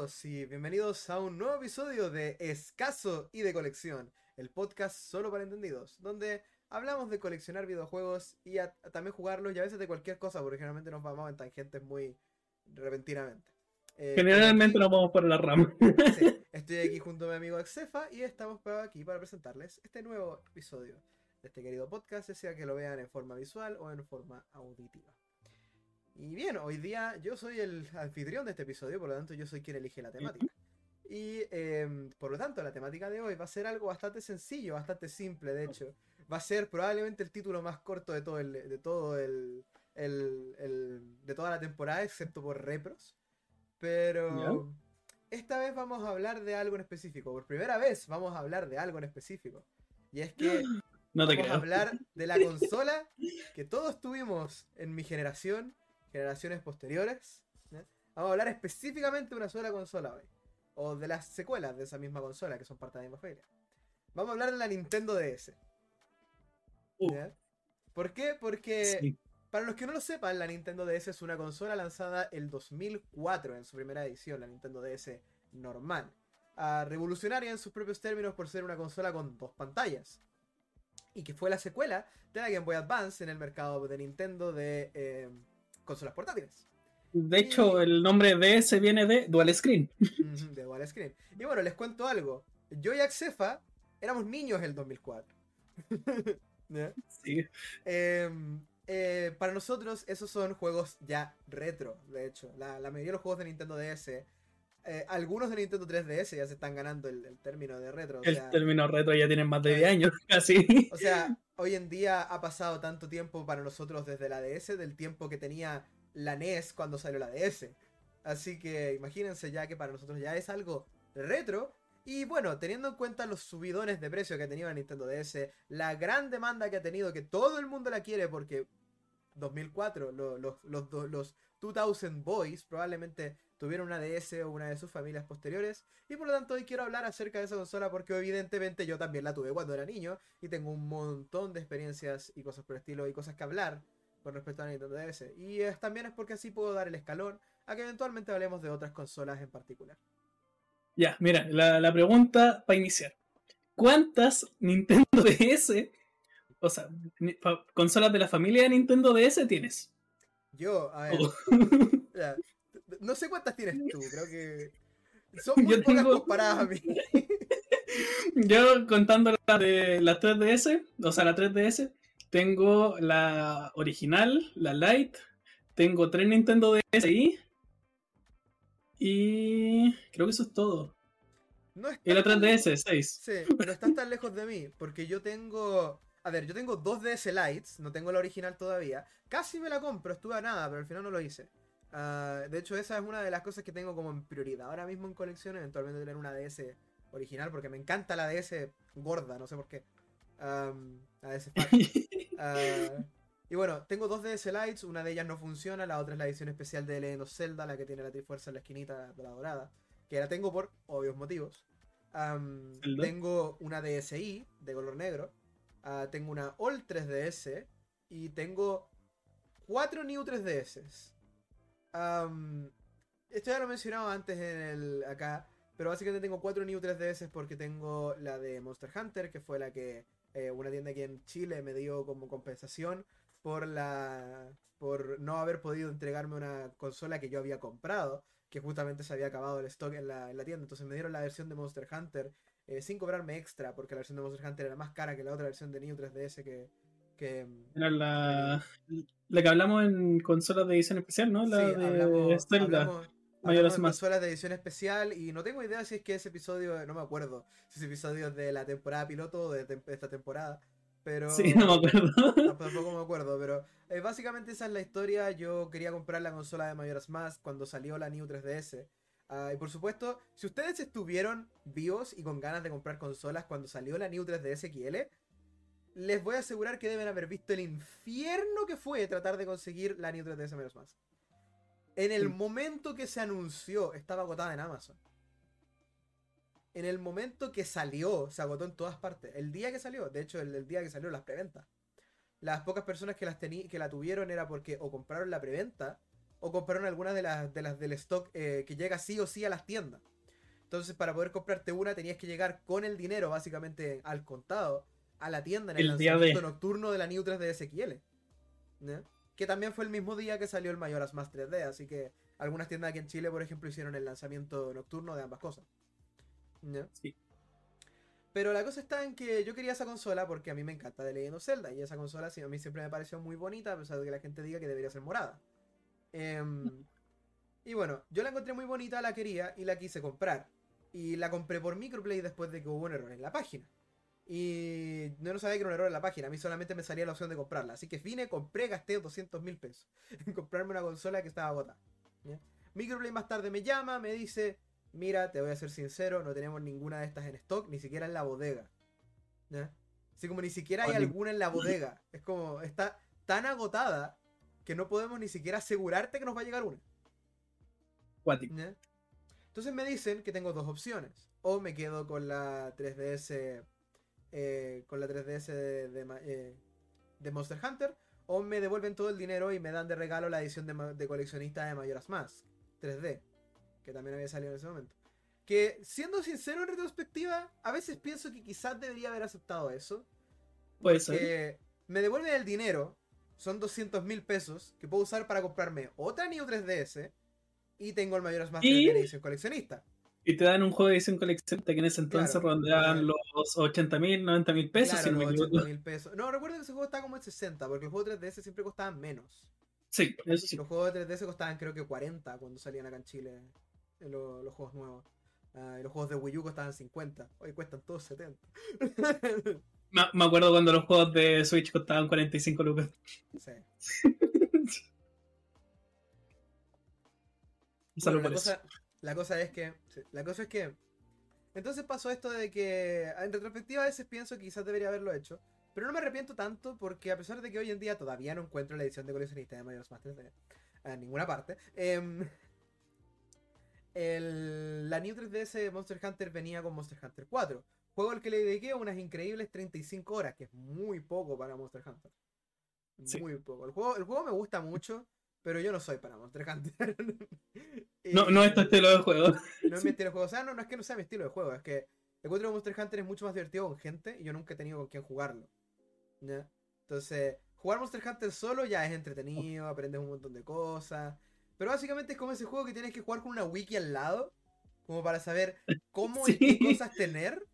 todos y bienvenidos a un nuevo episodio de Escaso y de Colección, el podcast solo para entendidos, donde hablamos de coleccionar videojuegos y también jugarlos y a veces de cualquier cosa, porque generalmente nos vamos en tangentes muy repentinamente. Eh, generalmente nos vamos por la rama. estoy aquí junto a mi amigo Axefa y estamos aquí para presentarles este nuevo episodio de este querido podcast, sea que lo vean en forma visual o en forma auditiva. Y bien, hoy día yo soy el anfitrión de este episodio, por lo tanto yo soy quien elige la temática. Y em, por lo tanto la temática de hoy va a ser algo bastante sencillo, bastante simple, de hecho. Va a ser probablemente el título más corto de todo el, de todo el, de toda la temporada, excepto por repros. Pero esta vez vamos a hablar de algo en específico. Por primera vez vamos a hablar de algo en específico. Y es que no vamos a hablar de la consola que todos tuvimos en mi generación generaciones posteriores. Vamos a hablar específicamente de una sola consola hoy. O de las secuelas de esa misma consola, que son parte de la misma. Vamos a hablar de la Nintendo DS. Uh. ¿Por qué? Porque, para los que no lo sepan, la Nintendo DS es una consola lanzada el 2004 en su primera edición, la Nintendo DS normal. Revolucionaria en sus propios términos por ser una consola con dos pantallas. Y que fue la secuela de la Game Boy Advance en el mercado de Nintendo de eh, consolas portátiles. De hecho, el nombre DS viene de Dual Screen. de Dual Screen. Y bueno, les cuento algo. Yo y Axefa éramos niños en el 2004. Sí. Em, eh, para nosotros, esos son juegos ya retro, de hecho. La, mayoría de los juegos de Nintendo DS, eh, algunos de Nintendo 3DS ya se están ganando el, término de retro. el término retro ya tienen más de 10 años, casi. O sea, hoy en día ha pasado tanto tiempo para nosotros desde la DS, del tiempo que tenía la NES cuando salió la DS. Así que imagínense ya que para nosotros ya es algo retro. Y bueno, teniendo en cuenta los subidones de precio que ha tenido la Nintendo DS, la gran demanda que ha tenido, que todo el mundo la quiere porque 2004, los, los, los, los 2000 Boys probablemente tuvieron una DS o una de sus familias posteriores. Y por lo tanto hoy quiero hablar acerca de esa consola porque evidentemente yo también la tuve cuando era niño y tengo un montón de experiencias y cosas por el estilo y cosas que hablar con respecto a la Nintendo DS. Y también es porque así puedo dar el escalón a que eventualmente hablemos de otras consolas en particular. Ya, mira, la, pregunta para iniciar. ¿Cuántas Nintendo DS, o sea, consolas de la familia de Nintendo DS tienes? Yo, a ver. Oh. No sé cuántas tienes tú, creo que. Son muy pocas comparadas a mí. Yo contando la de la 3DS, o sea, la 3DS, tengo la original, la Lite, tengo tres Nintendo DSi y creo que eso es todo. No y la 3DS, 6. Sí, pero están tan lejos de mí, porque yo tengo... A ver, yo tengo dos DS Lites, no tengo la original todavía. Casi me la compro, estuve a nada, pero al final no lo hice. Ah, de hecho, esa es una de las cosas que tengo como en prioridad ahora mismo en colección, eventualmente tener una DS original, porque me encanta la DS gorda, no sé por qué. la DS uh, y bueno, tengo dos DS Lights, una de ellas no funciona, la otra es la edición especial de Legend of Zelda, la que tiene la Trifuerza en la esquinita de la dorada, que la tengo por obvios motivos. tengo una DSi de color negro, ah, tengo una All 3DS y tengo cuatro New 3DS esto ya lo he mencionado antes en el acá, pero básicamente tengo cuatro New 3DS porque tengo la de Monster Hunter, que fue la que eh, una tienda aquí en Chile me dio como compensación por la por no haber podido entregarme una consola que yo había comprado, que justamente se había acabado el stock en la, tienda. Entonces me dieron la versión de Monster Hunter eh, sin cobrarme extra, porque la versión de Monster Hunter era más cara que la otra versión de New 3DS que, era la, la que hablamos en consolas de edición especial, ¿no? La sí, de hablamos, hablamos, hablamos de consolas de edición especial y no tengo idea si es que ese episodio, no me acuerdo, si ese episodio es de la temporada piloto o de esta temporada. Pero. Sí, no me acuerdo. Tampoco me acuerdo, pero eh, básicamente esa es la historia. Yo quería comprar la consola de Mayoras Más cuando salió la New 3DS. Ah, y por supuesto, si ustedes estuvieron vivos y con ganas de comprar consolas cuando salió la New 3DS XL, les voy a asegurar que deben haber visto el infierno que fue tratar de conseguir la New 3DS menos más. En el momento que se anunció, estaba agotada en Amazon. En el momento que salió, se agotó en todas partes. El día que salió, de hecho, el, día que salió las preventas. Las pocas personas que, las que la tuvieron era porque o compraron la preventa o compraron algunas de las, de las del stock eh, que llega sí o sí a las tiendas. Entonces, para poder comprarte una, tenías que llegar con el dinero, básicamente al contado, a la tienda en el, lanzamiento de- nocturno de la New 3DS XL. ¿no? Que también fue el mismo día que salió el Mayoras Más 3D, así que algunas tiendas aquí en Chile, por ejemplo, hicieron el lanzamiento nocturno de ambas cosas. ¿no? Sí. Pero la cosa está en que yo quería esa consola porque a mí me encanta de Legend of Zelda y esa consola sí, a mí siempre me pareció muy bonita, a pesar de que la gente diga que debería ser morada. Em, y bueno, yo la encontré muy bonita, la quería y la quise comprar. Y la compré por microplay después de que hubo un error en la página. Y no sabía que era un error en la página, a mí solamente me salía la opción de comprarla. Así que vine, compré, gasté 200 mil pesos en comprarme una consola que estaba agotada. ¿ya? Microplay más tarde me llama, me dice, mira, te voy a ser sincero, no tenemos ninguna de estas en stock, ni siquiera en la bodega. ¿ya? Así como ni siquiera hay alguna en la bodega. Es como, está tan agotada que no podemos ni siquiera asegurarte que nos va a llegar una. ¿ya? Entonces me dicen que tengo dos opciones. O me quedo con la 3DS. Eh, con la 3DS de, de eh, de Monster Hunter. O me devuelven todo el dinero y me dan de regalo la edición de, de coleccionista de Majora's Mask 3D. Que también había salido en ese momento. Que siendo sincero en retrospectiva, a veces pienso que quizás debería haber aceptado eso. Puede ser. Me devuelven el dinero, son 200 mil pesos, que puedo usar para comprarme otra Neo 3DS y tengo el Majora's Mask ¿Y? 3D edición coleccionista. Y te dan un juego de edición coleccionista que en ese entonces Claro. rondeaban los 80 mil, 90 mil pesos. Claro, si no me los equivoco. 80 mil pesos. No, recuerdo que ese juego estaba como en 60, porque los juegos 3DS siempre costaban menos. Sí, eso sí. Los juegos de 3DS costaban creo que 40 cuando salían acá en Chile, en lo- los juegos nuevos. Ah, y los juegos de Wii U costaban 50. Hoy cuestan todos 70. Me, me acuerdo cuando los juegos de Switch costaban 45 lucas. sí. Bueno, la, cosa, la cosa es que. sí, la cosa es que. Entonces pasó esto de que. En retrospectiva, a veces pienso que quizás debería haberlo hecho. Pero no me arrepiento tanto porque, a pesar de que hoy en día todavía no encuentro la edición de coleccionista de Majora's Mask 3D en ninguna parte. em, el- la New 3DS de Monster Hunter venía con Monster Hunter 4. Juego al que le dediqué unas increíbles 35 horas, que es muy poco para Monster Hunter. Sí. Muy poco. El juego, el juego me gusta mucho, pero yo no soy para Monster Hunter. No, no es tu Y- estilo de juego. no es mi estilo de juego. O sea, no, no es que no sea mi estilo de juego, es que encuentro que Monster Hunter es mucho más divertido con gente y yo nunca he tenido con quién jugarlo. ¿ya? Entonces, jugar Monster Hunter solo ya es entretenido, aprendes un montón de cosas. Pero básicamente es como ese juego que tienes que jugar con una wiki al lado, como para saber cómo y qué cosas tener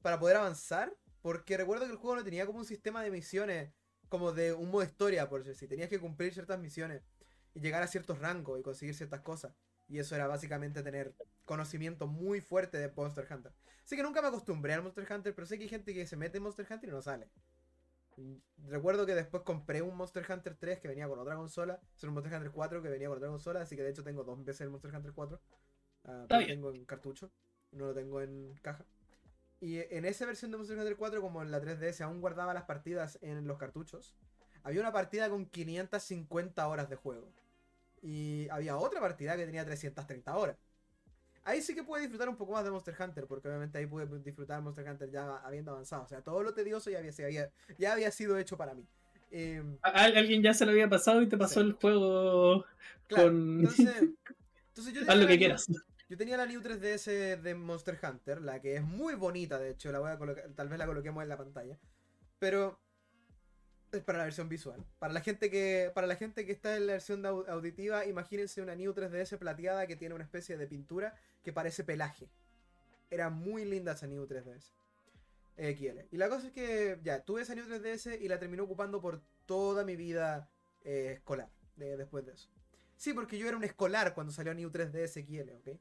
para poder avanzar. Porque recuerdo que el juego no tenía como un sistema de misiones, como de un modo historia, por decir así. Tenías que cumplir ciertas misiones y llegar a ciertos rangos y conseguir ciertas cosas. Y eso era básicamente tener conocimiento muy fuerte de Monster Hunter. Así que nunca me acostumbré al Monster Hunter, pero sé que hay gente que se mete en Monster Hunter y no sale. Recuerdo que después compré un Monster Hunter 3 que venía con otra consola. Es un Monster Hunter 4 que venía con otra consola. Así que de hecho tengo dos veces el Monster Hunter 4. Ah, pero lo tengo en cartucho. No lo tengo en caja. Y en esa versión de Monster Hunter 4, como en la 3DS aún guardaba las partidas en los cartuchos, había una partida con 550 horas de juego. Y había otra partida que tenía 330 horas. Ahí sí que pude disfrutar un poco más de Monster Hunter, porque obviamente ahí pude disfrutar Monster Hunter ya habiendo avanzado. O sea, todo lo tedioso ya había, ya había sido hecho para mí. Em, alguien ya se lo había pasado y te pasó Sí. el juego claro, con. entonces, entonces yo Haz lo que New- quieras. Yo tenía la New 3DS de Monster Hunter, la que es muy bonita, de hecho, la voy a colocar, tal vez la coloquemos en la pantalla. Pero para la versión visual. Para la gente que para la gente que está en la versión auditiva, imagínense una New 3DS plateada que tiene una especie de pintura que parece pelaje. Era muy linda esa New 3DS. XL. Y la cosa es que ya tuve esa New 3DS y la terminé ocupando por toda mi vida eh, escolar de- después de eso. Sí, porque yo era un escolar cuando salió New 3DS XL, ¿ok?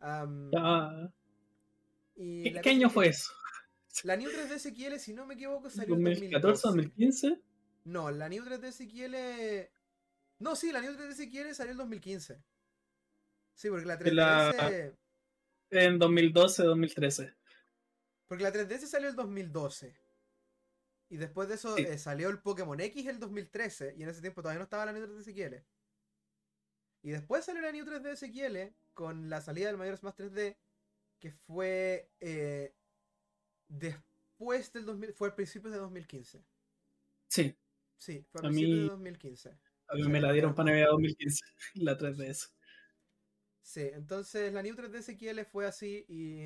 Ah, y ¿Qué, año es fue eso? La New 3DS XL, si no me equivoco, salió en ¿2014, 2012. 2015? No, la New 3DS XL... No, sí, la New 3DS XL salió en 2015. Sí, porque la 3DS... La- En 2012, 2013. Porque la 3DS salió el 2012. Y después de eso Sí. eh, salió el Pokémon X el 2013. Y en ese tiempo todavía no estaba la New 3DS XL. Y después salió la New 3DS XL con la salida del Majora's Mask 3D. Que fue eh, después del 2000. Fue a principios de 2015. Sí. Sí, fue a A mí- de 2015. A mí me la dieron para Navidad 2015, la 3DS. Sí, entonces la New 3DS XL fue así y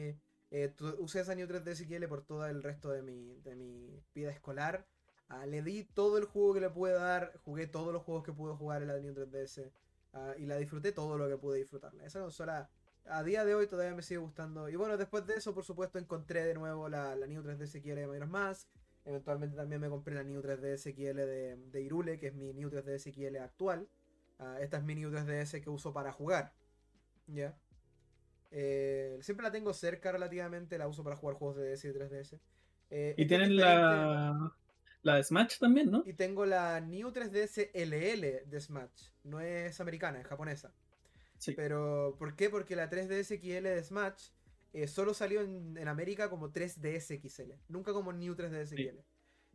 eh, usé esa New 3DS XL por todo el resto de mi, de mi vida escolar. Ah, le di todo el juego que le pude dar, jugué todos los juegos que pude jugar en la New 3DS ah, y la disfruté todo lo que pude disfrutarla. Esa consola a día de hoy todavía me sigue gustando. Y bueno, después de eso, por supuesto, encontré de nuevo la, la New 3DS XL de Majora's Mask. Eventualmente también me compré la New 3DS XL de, de Irule, que es mi New 3DS XL actual. Ah, esta es mi New 3DS que uso para jugar. ¿Ya? Eh, siempre la tengo cerca relativamente, la uso para jugar juegos de DS y 3DS. Eh, y tienen la, la de Smash también, ¿no? Y tengo la New 3DS LL de Smash. No es americana, es japonesa. Sí. Pero, ¿por qué? Porque la 3DS XL de Smash eh, solo salió en, América como 3DS XL, nunca como New 3DS XL.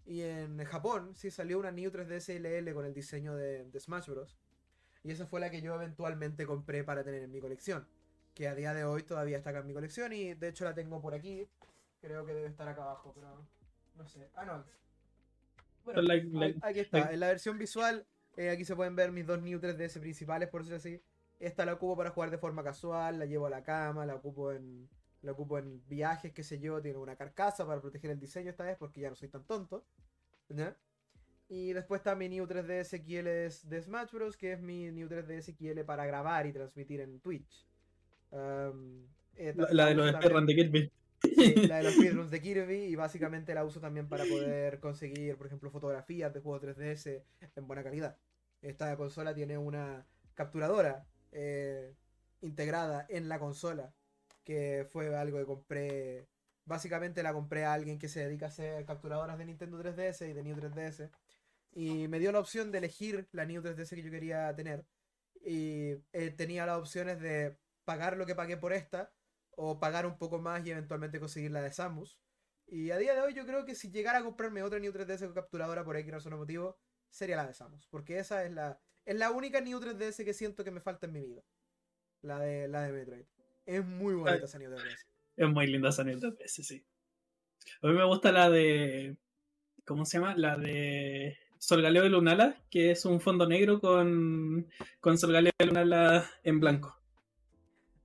Y en Japón sí salió una New 3DS LL con el diseño de, de Smash Bros. Y esa fue la que yo eventualmente compré para tener en mi colección. Que a día de hoy todavía está acá en mi colección y de hecho la tengo por aquí. Creo que debe estar acá abajo, pero no sé. Ah, no, bueno, aquí está. En la versión visual, eh, aquí se pueden ver mis dos New 3DS principales, por decirlo así. Esta la ocupo para jugar de forma casual, la llevo a la cama, la ocupo en, la ocupo en viajes, qué sé yo. Tiene una carcasa para proteger el diseño esta vez, porque ya no soy tan tonto. Y después está mi New 3DS XL de Smash Bros, que es mi New 3DS XL para grabar y transmitir en Twitch. Eh, la, de los speedruns de Kirby. la de los speedruns de Kirby y básicamente la uso también para poder conseguir, por ejemplo, fotografías de juegos 3DS en buena calidad. Esta consola tiene una capturadora eh, integrada en la consola, que fue algo que compré. Básicamente la compré a alguien que se dedica a hacer capturadoras de Nintendo 3DS y de New 3DS. Y me dio la opción de elegir la New 3DS que yo quería tener. Y eh, tenía las opciones de pagar lo que pagué por esta o pagar un poco más y eventualmente conseguir la de Samus. Y a día de hoy yo creo que si llegara a comprarme otra New 3DS con capturadora por X razón o motivo, sería la de Samus. Porque esa es la, es la única New 3DS que siento que me falta en mi vida. La de, la de Metroid. Es muy bonita esa 3DS. Es muy linda esa 3DS, sí. A mí me gusta la de... ¿Cómo se llama? La de Solgaleo de Lunala, que es un fondo negro con, con Solgaleo de Lunala en blanco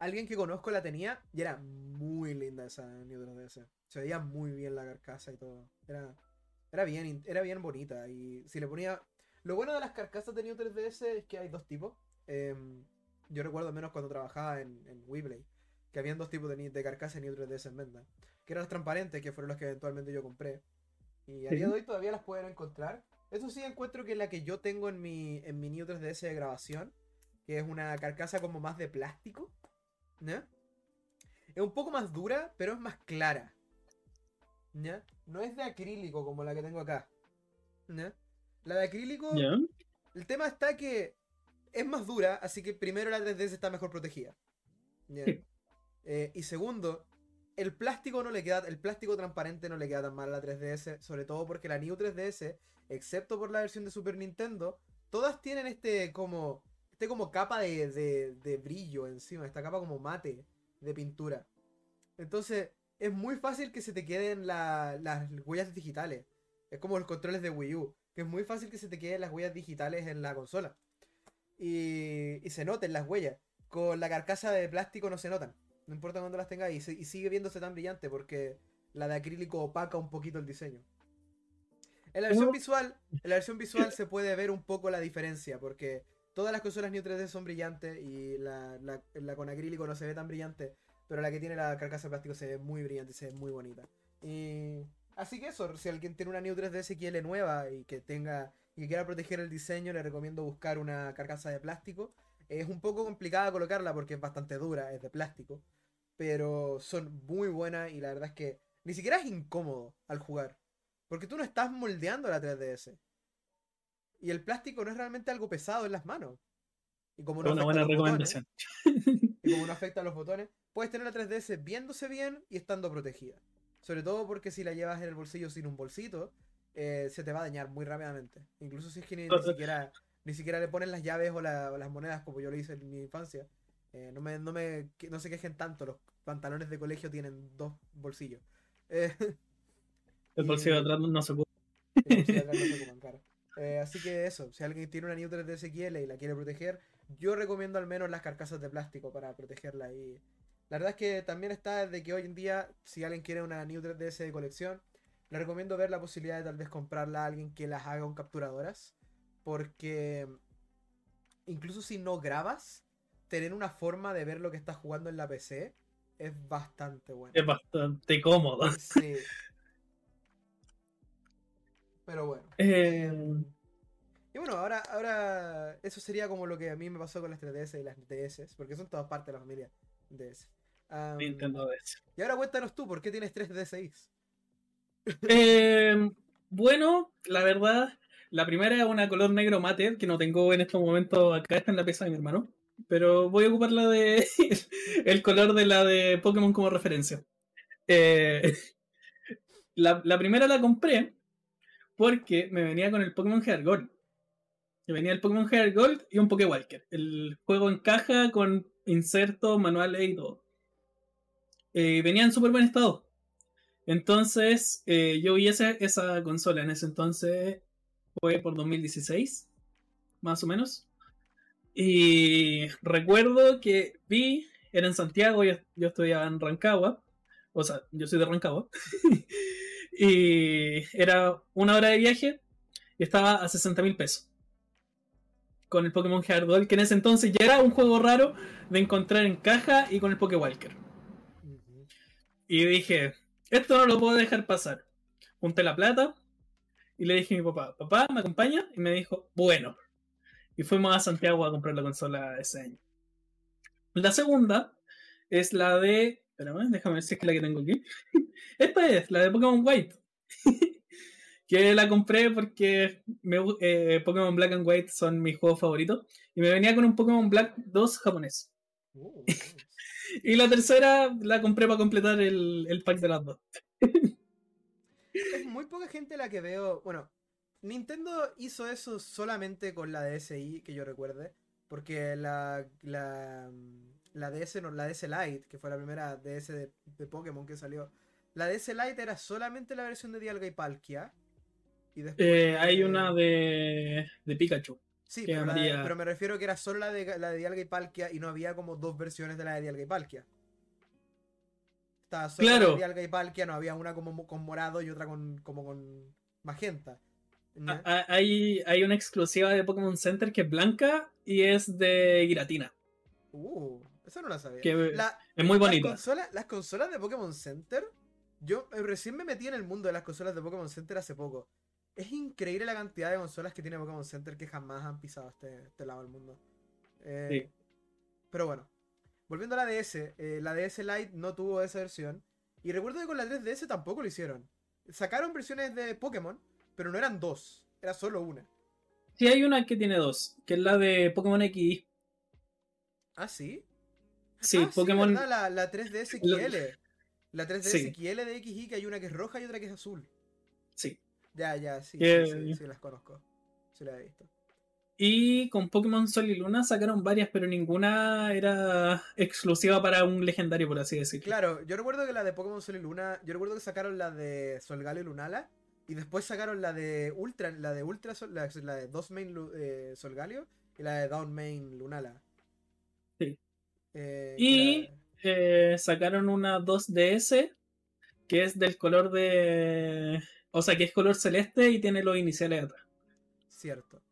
alguien que conozco la tenía y era muy linda esa New 3DS. Se veía muy bien la carcasa y todo. Era, era, bien, era bien bonita. Y si le ponía. Lo bueno de las carcasas de New 3DS es que hay dos tipos. Em, yo recuerdo menos cuando trabajaba en, en Weblay. Que habían dos tipos de, de carcasas New 3DS en venta. Que eran las transparentes, que fueron las que eventualmente yo compré. Y a día de hoy todavía las pueden encontrar. Eso sí encuentro que la que yo tengo en mi, en mi New 3DS de grabación, que es una carcasa como más de plástico, es un poco más dura, pero es más clara. No es de acrílico como la que tengo acá. La de acrílico. El tema está que es más dura, así que primero la 3DS está mejor protegida. Eh, y segundo, el plástico no le queda. El plástico transparente no le queda tan mal a la 3DS. Sobre todo porque la New 3DS, excepto por la versión de Super Nintendo, todas tienen este como este como capa de, de, brillo encima, esta capa como mate de pintura. Entonces, es muy fácil que se te queden las huellas digitales. Es como los controles de Wii U, que es muy fácil que se te queden las huellas digitales en la consola. Y, y se noten las huellas. Con la carcasa de plástico no se notan. No importa cuándo las tengas y, y sigue viéndose tan brillante porque la de acrílico opaca un poquito el diseño. En la versión visual, en la versión visual se puede ver un poco la diferencia porque Todas las consolas New 3D son brillantes y la, la, con acrílico no se ve tan brillante, pero la que tiene la carcasa de plástico se ve muy brillante, se ve muy bonita. Y así que eso, si alguien tiene una New 3D SQL nueva y que tenga y quiera proteger el diseño, le recomiendo buscar una carcasa de plástico. Es un poco complicada colocarla porque es bastante dura, es de plástico, pero son muy buenas y la verdad es que ni siquiera es incómodo al jugar, porque tú no estás moldeando la 3DS. Y el plástico no es realmente algo pesado en las manos. Y como no Una buena recomendación. y como no afecta a los botones, puedes tener la 3DS viéndose bien y estando protegida. Sobre todo porque si la llevas en el bolsillo sin un bolsito, eh, se te va a dañar muy rápidamente. Incluso si es que ni, siquiera, ni siquiera le ponen las llaves o, las monedas como yo lo hice en mi infancia. Eh, no, me, no, me, no se quejen tanto, los pantalones de colegio tienen dos bolsillos. Eh, el bolsillo de atrás no se puede. El bolsillo de atrás no se Eh, así que eso, si alguien tiene una New 3DS XL y la quiere proteger, yo recomiendo al menos las carcasas de plástico para protegerla. Y la verdad es que también está de que hoy en día, si alguien quiere una New 3DS de colección, le recomiendo ver la posibilidad de tal vez comprarla a alguien que las haga con capturadoras. Porque incluso si no grabas, tener una forma de ver lo que estás jugando en la PC es bastante bueno. Es bastante cómodo. Sí. Pero bueno. Eh, y bueno, ahora, ahora eso sería como lo que a mí me pasó con las 3DS y las DS, porque son todas partes de la familia DS. Nintendo DS. Y ahora cuéntanos tú, ¿por qué tienes 3 DSis? Eh, bueno, la verdad, la primera es una color negro mate, que no tengo en estos momentos acá, está en la pieza de mi hermano. Pero voy a ocupar la de. el color de la de Pokémon como referencia. Eh, la, primera la compré porque me venía con el Pokémon Heart Gold. Me venía el Pokémon Heart Gold y un Walker El juego en caja con inserto, manuales y todo. Eh, venía en súper buen estado. Entonces, eh, yo vi esa, esa consola en ese entonces, fue por 2016, más o menos. Y recuerdo que vi, era en Santiago, yo, yo estudiaba en Rancagua, o sea, yo soy de Rancagua, y era una hora de viaje y estaba a 60 mil pesos. Con el Pokémon Hardball, que en ese entonces ya era un juego raro de encontrar en caja y con el Walker Y dije, esto no lo puedo dejar pasar. Junté la plata y le dije a mi papá, papá, ¿me acompaña? Y me dijo, bueno. Y fuimos a Santiago a comprar la consola ese año. La segunda es la de. Espérame, déjame ver si es que la que tengo aquí. Esta es la de Pokémon White. que la compré porque eh, Pokémon Black and White son mis juegos favoritos. Y me venía con un Pokémon Black 2 japonés. Oh, y la tercera la compré para completar el, el pack de las dos. es muy poca gente la que veo. Bueno, Nintendo hizo eso solamente con la DSi, que yo recuerde. Porque la, la, la DS, no, la DS Lite, que fue la primera DS de, Pokémon que salió. La DS Lite era solamente la versión de Dialga y Palkia. Y después, eh, hay una de, de Pikachu. Sí, pero, me refiero que era solo la de, la de Dialga y Palkia y no había como dos versiones de la de Dialga y Palkia. Estaba solo la de Dialga y Palkia, no había una como con morado y otra con, como con magenta. Hay, hay una exclusiva de Pokémon Center que es blanca y es de Giratina. Uh, eso no la sabía. es muy bonita. Las consolas, de Pokémon Center, yo eh, recién me metí en el mundo de las consolas de Pokémon Center hace poco. Es increíble la cantidad de consolas que tiene Pokémon Center que jamás han pisado este, este lado del mundo. Eh, pero bueno, volviendo a la DS, eh, la DS Lite no tuvo esa versión. Y recuerdo que con la 3DS tampoco lo hicieron. Sacaron versiones de Pokémon, pero no eran dos, era solo una. Sí, hay una que tiene dos, que es la de Pokémon X. ¿Ah, sí? Sí, ah, Pokémon. la, la, 3DS XL. La 3DS XL de XY, que hay una que es roja y otra que es azul. Sí. Ya, ya, sí, sí, sí, las conozco. Sí, las he visto. Y con Pokémon Sol y Luna sacaron varias, pero ninguna era exclusiva para un legendario, por así decirlo. Claro, yo recuerdo que la de Pokémon Sol y Luna, yo recuerdo que sacaron la de Solgaleo y Lunala, y después sacaron la de Ultra, la de Ultra, la, la de Dos Main eh, Solgalio y la de Down Main Lunala. Sí. Eh, y eh, sacaron una 2DS que es del color de. O sea, que es color celeste y tiene los iniciales atrás. Cierto.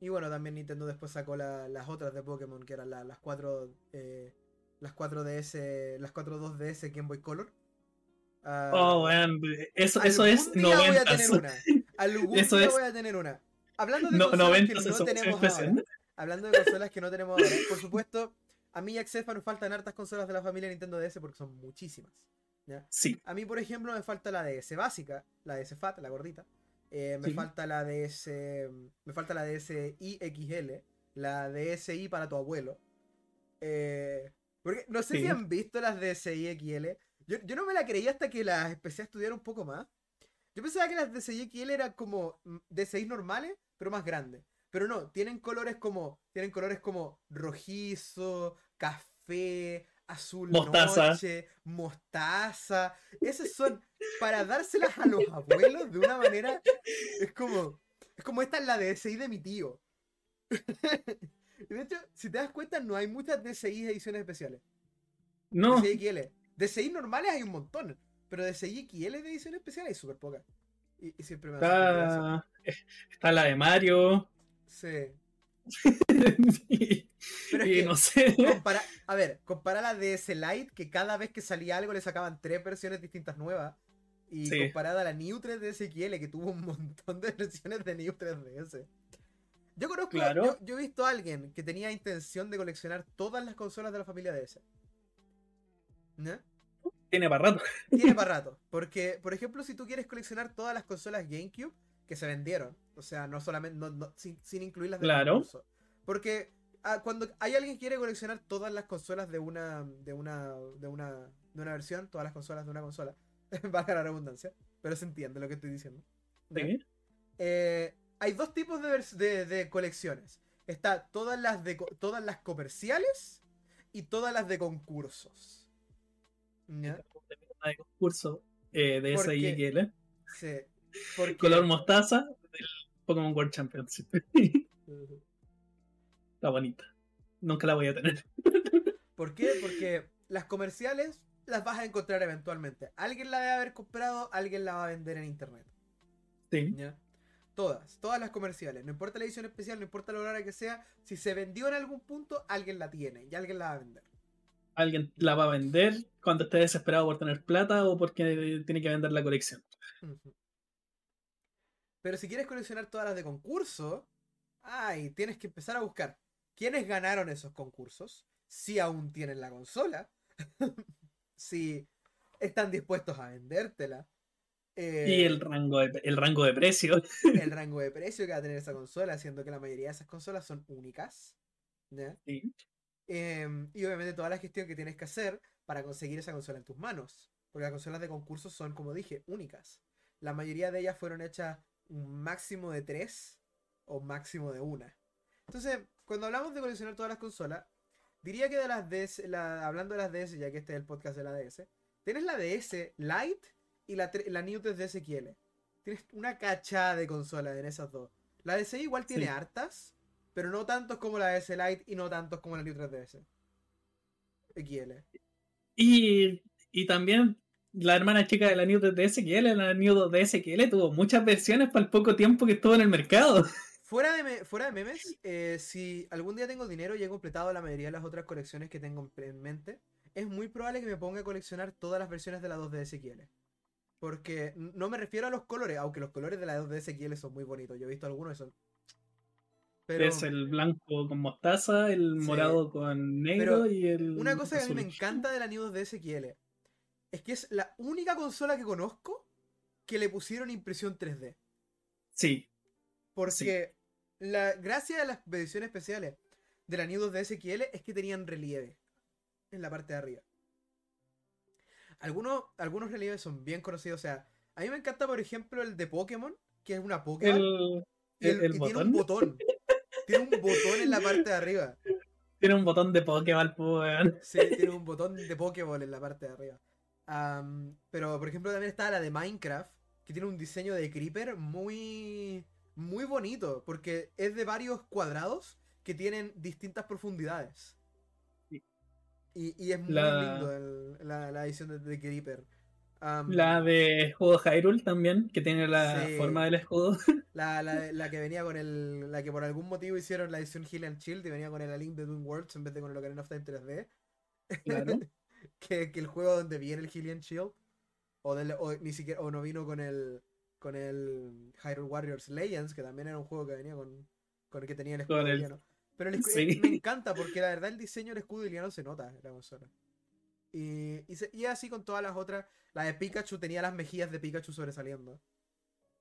Y bueno, también Nintendo después sacó las otras de Pokémon, que eran las 4. las 4DS. Las 4 2DS Game Boy Color. Uh, oh, man. Eso, eso es 90. Voy a tener una. Algún eso día es... voy a tener una. Hablando de consolas que no tenemos ahora. Hablando de consolas que no tenemos ahora. Por supuesto, a mí y a Xefa nos faltan hartas consolas de la familia Nintendo DS porque son muchísimas. ¿Ya? Sí. A mí, por ejemplo, me falta la DS básica, la DS Fat, la gordita. Eh, me falta la DS. Me falta la DS XL. La DSi para tu abuelo. Eh, porque no sé si han visto las DSi XL. Yo, no me la creía hasta que las empecé a estudiar un poco más. Yo pensaba que las DCI XL eran como mm, DCI normales, pero más grandes. Pero no, tienen colores como. Tienen colores como rojizo, café, azul mostaza. noche, mostaza. Esas son para dárselas a los abuelos de una manera. Es como. Es como esta es la DSI de mi tío. de hecho, si te das cuenta, no hay muchas DSI ediciones especiales. No. DSI XL. DSI normales hay un montón. Pero DSI XL de ediciones especiales hay súper pocas. Y, y siempre me está... está la de Mario. Sí. Pero es que, no sé. Compara, a ver, compara la DS Lite, que cada vez que salía algo le sacaban tres versiones distintas nuevas. Y comparada a la New 3DS XL, que tuvo un montón de versiones de New 3DS. Yo conozco, claro. yo, he visto a alguien que tenía intención de coleccionar todas las consolas de la familia DS. ¿No? Tiene para rato. Tiene para rato. Porque, por ejemplo, si tú quieres coleccionar todas las consolas GameCube que se vendieron, o sea, no solamente, sin, sin, incluir las de claro. Porque ah, cuando hay alguien que quiere coleccionar todas las consolas de una, de una, de una, de una versión, todas las consolas de una consola, valga la redundancia, pero se entiende lo que estoy diciendo. Eh, hay dos tipos de, de, colecciones. Está todas las de todas las comerciales y todas las de concursos. ¿Ya? De concurso eh, de SIGL. Sí. Color mostaza del Pokémon World Championship. Está bonita. Nunca la voy a tener. ¿Por qué? Porque las comerciales las vas a encontrar eventualmente. Alguien la debe haber comprado, alguien la va a vender en internet. Sí. Todas, todas las comerciales. No importa la edición especial, no importa lo rara que sea. Si se vendió en algún punto, alguien la tiene y alguien la va a vender. Alguien la va a vender cuando esté desesperado por tener plata o porque tiene que vender la colección. Pero si quieres coleccionar todas las de concurso, ay, tienes que empezar a buscar quiénes ganaron esos concursos, si aún tienen la consola, si están dispuestos a vendértela. Eh, y el rango, de, el rango de precio. el rango de precio que va a tener esa consola, siendo que la mayoría de esas consolas son únicas. Em, y obviamente toda la gestión que tienes que hacer para conseguir esa consola en tus manos. Porque las consolas de concurso son, como dije, únicas. La mayoría de ellas fueron hechas un máximo de tres o máximo de una. Entonces, cuando hablamos de coleccionar todas las consolas, diría que de las DS, hablando de las DS, ya que este es el podcast de la DS, tienes la DS Lite y la, la New 3DS XL. Tienes una cachada de consolas en esas dos. La DS igual tiene hartas, pero no tantos como la DS Lite y no tantos como la New 3DS XL. Y, y también la hermana chica de la New 3DS la New 2DS tuvo muchas versiones para el poco tiempo que estuvo en el mercado. Fuera de, fuera de memes, eh, si algún día tengo dinero y he completado la mayoría de las otras colecciones que tengo en mente, es muy probable que me ponga a coleccionar todas las versiones de la 2DS XL. Porque no me refiero a los colores, aunque los colores de la 2DS XL son muy bonitos. Yo he visto algunos y son. Pero... Es el blanco con mostaza, el morado con negro y el. Una cosa que a mí me encanta de la New 2DS XL es que es la única consola que conozco que le pusieron impresión 3D. Sí. Porque la gracia de las ediciones especiales de la New 2DS XL es que tenían relieve en la parte de arriba. Algunos, algunos relieves son bien conocidos. O sea, a mí me encanta, por ejemplo, el de Pokémon, que es una Pokémon. El, y tiene un botón. tiene un botón en la parte de arriba. Tiene un botón de Pokéball, pues, Sí, tiene un botón de Pokéball en la parte de arriba. Pero, por ejemplo, también está la de Minecraft, que tiene un diseño de Creeper muy muy bonito, porque es de varios cuadrados que tienen distintas profundidades. Y, es muy lindo la, edición de, de Creeper. la de escudo Hyrule también, que tiene la forma del escudo. La, la, que venía con el. La que por algún motivo hicieron la edición Heal and Shield y venía con el A Link Between Worlds en vez de con el Ocarina of Time 3D. Claro. que, el juego donde viene el and Shield. O, o, ni siquiera, o no vino con el con el Hyrule Warriors Legends, que también era un juego que venía con, con el que tenía el escudo iliano. Pero el me encanta porque la verdad el diseño del escudo iliano se nota en la consola. Y, y, así con todas las otras. La de Pikachu tenía las mejillas de Pikachu sobresaliendo.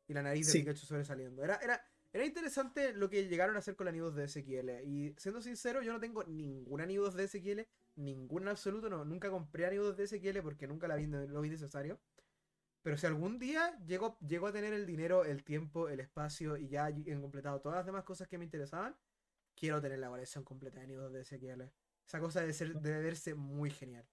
Y la nariz de Pikachu sobresaliendo. Era, era, era interesante lo que llegaron a hacer con la Nidos de SQL. Y siendo sincero, yo no tengo ninguna Nidos de SQL. Ninguna absoluto. No, nunca compré a Nidos de SQL porque nunca la vi, lo vi necesario. Pero si algún día llego, llego a tener el dinero, el tiempo, el espacio y ya he completado todas las demás cosas que me interesaban, quiero tener la colección completa de nidos de SQL. Esa cosa debe, ser, debe verse muy genial.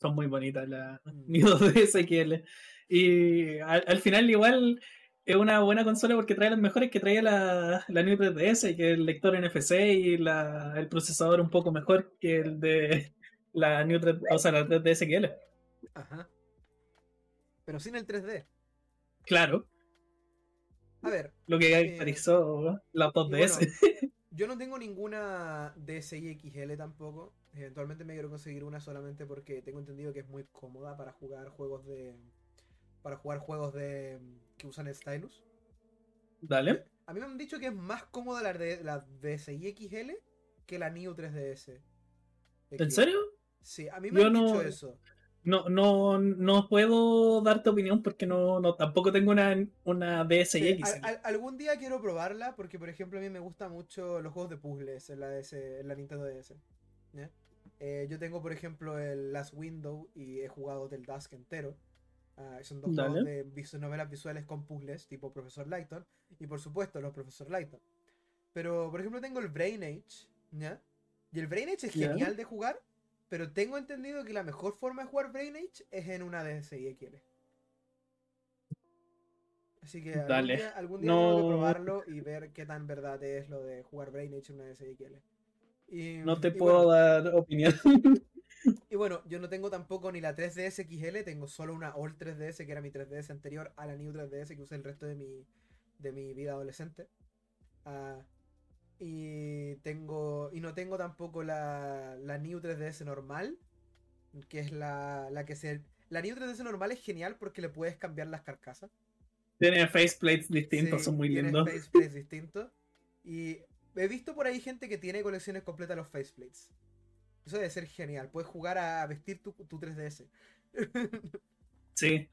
Son muy bonitas las mm. nidos de SQL. Y al, final igual es una buena consola porque trae las mejores que traía la, la New 3DS, que el lector NFC y la, el procesador un poco mejor que el de la New 3, o sea, la 3DS XL. Ajá. Pero sin el 3D. Claro. A ver. Lo que caracterizó la 2DS. yo no tengo ninguna DSi XL tampoco. Eventualmente me quiero conseguir una solamente porque tengo entendido que es muy cómoda para jugar juegos de. Para jugar juegos de. Que usan el stylus. Dale. A mí me han dicho que es más cómoda la, de, la DSi XL que la New 3DS. ¿En serio? Sí, a mí me han dicho eso. No, no, no puedo darte opinión porque no, no tampoco tengo una, una DSi algún día quiero probarla porque, por ejemplo, a mí me gustan mucho los juegos de puzzles en la, DS, en la Nintendo DS. Eh, yo tengo, por ejemplo, el Last Window y he jugado del Dusk entero. Uh, son dos juegos de novelas visuales con puzzles, tipo Profesor Lighton. Y por supuesto, los Profesor Lighton. Pero, por ejemplo, tengo el Brain Age. ¿ya? Y el Brain Age es genial de jugar. Pero tengo entendido que la mejor forma de jugar Brain Age es en una DSi XL. Así que algún día, algún día tengo que probarlo y ver qué tan verdad es lo de jugar Brain Age en una DSi XL no te puedo dar opinión. Y bueno, yo no tengo tampoco ni la 3DS XL, tengo solo una All 3DS, que era mi 3DS anterior a la New 3DS que usé el resto de mi, de mi vida adolescente. Ah, y tengo. Y no tengo tampoco la, la New 3DS normal. Que es la, la que se. La New 3DS normal es genial porque le puedes cambiar las carcasas. Tiene faceplates distintos, son muy lindos. Tiene faceplates distintos. Y He visto por ahí gente que tiene colecciones completas de los faceplates. Eso debe ser genial. Puedes jugar a vestir tu, 3DS. sí.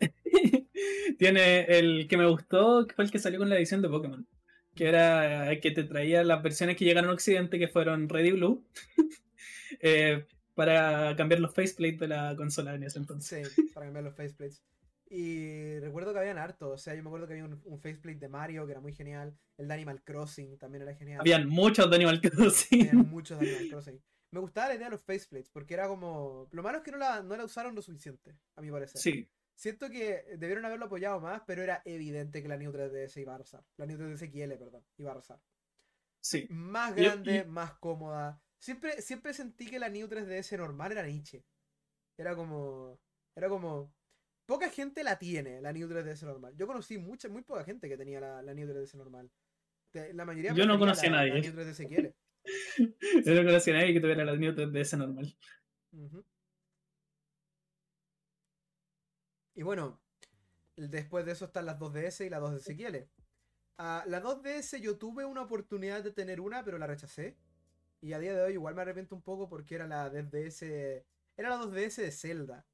tiene el que me gustó, que fue el que salió con la edición de Pokémon. Que era el que te traía las versiones que llegaron a Occidente, que fueron Red y Blue. Eh, para cambiar los faceplates de la consola en ese entonces. Sí, para cambiar los faceplates. Y recuerdo que habían harto, o sea, yo me acuerdo que había un, faceplate de Mario que era muy genial, el de Animal Crossing también era genial. Habían muchos de Animal Crossing. Habían muchos de Animal Crossing. Me gustaba la idea de los faceplates, porque era como... Lo malo es que no la, no la usaron lo suficiente, a mi parecer. Sí. Siento que debieron haberlo apoyado más, pero era evidente que la New 3DS iba a arrasar. La New 3DS XL, perdón, iba a arrasar. Sí. Más grande, más cómoda. Siempre, siempre sentí que la New 3DS normal era niche. Era como... Era como poca gente la tiene, la New 3DS normal. Yo conocí mucha, muy poca gente que tenía la, la New 3DS normal. La mayoría Yo no conocí a nadie. La New 3DS quiere. Yo no conocí a nadie que tuviera la New 3DS normal. Y bueno, después de eso están las 2DS y la 2DS quiere. Uh, la 2DS yo tuve una oportunidad de tener una, pero la rechacé. Y a día de hoy igual me arrepiento un poco porque era la 2DS. Era la 2DS de Zelda.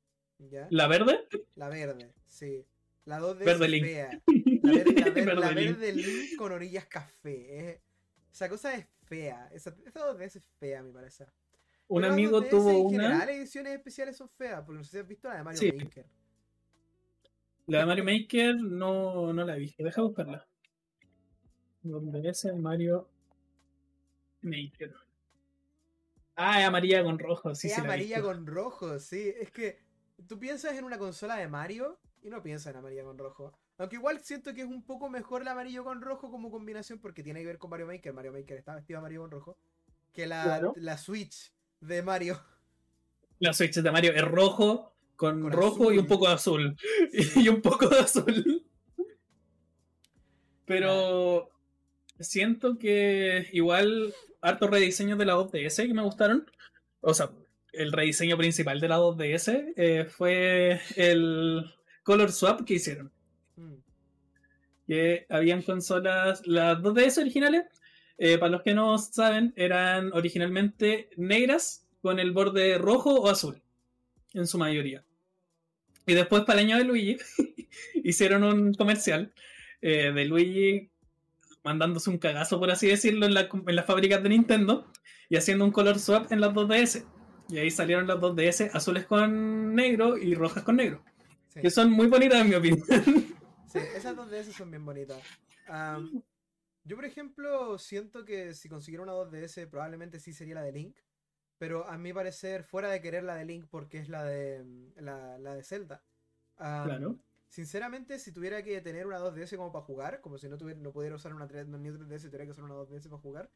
¿La verde? La verde, sí. La 2D verde es fea. La verde, la verde, Link. con orillas café. esa cosa es fea. Esa, esa 2DS es fea, me parece. Un amigo tuvo en una. general, ediciones especiales son feas, porque no sé si has visto la de Mario Maker. La de Mario Maker no, no la he visto. Deja buscarla. ¿Dónde es el Mario Maker? Ah, es amarilla con rojo, sí. Es amarilla con rojo, sí. Es que tú piensas en una consola de Mario y no piensas en amarillo con rojo. Aunque igual siento que es un poco mejor el amarillo con rojo como combinación porque tiene que ver con Mario Maker. Mario Maker está vestido de amarillo con rojo. Que la, la Switch de Mario. La Switch de Mario es rojo, con, rojo y un poco de azul. y un poco de azul. Pero siento que igual hartos rediseños de la 2DS que me gustaron. O sea, el rediseño principal de la 2DS eh, fue el color swap que hicieron. Mm. Que habían consolas, las 2DS originales, eh, para los que no saben, eran originalmente negras con el borde rojo o azul, en su mayoría. Y después para el año de Luigi hicieron un comercial eh, de Luigi mandándose un cagazo, por así decirlo, en, la, en las fábricas de Nintendo y haciendo un color swap en las 2DS. Y ahí salieron las dos DS, azules con negro y rojas con negro. Que son muy bonitas en mi opinión. Sí, esas dos DS son bien bonitas. yo, por ejemplo, siento que si consiguiera una 2DS, probablemente sí sería la de Link. Pero a mi parecer, fuera de querer la de Link porque es la de la, de Zelda. claro. sinceramente, si tuviera que tener una 2DS como para jugar, como si no, tuviera, no pudiera usar una, 3, New 3DS y tuviera que usar una 2DS para jugar,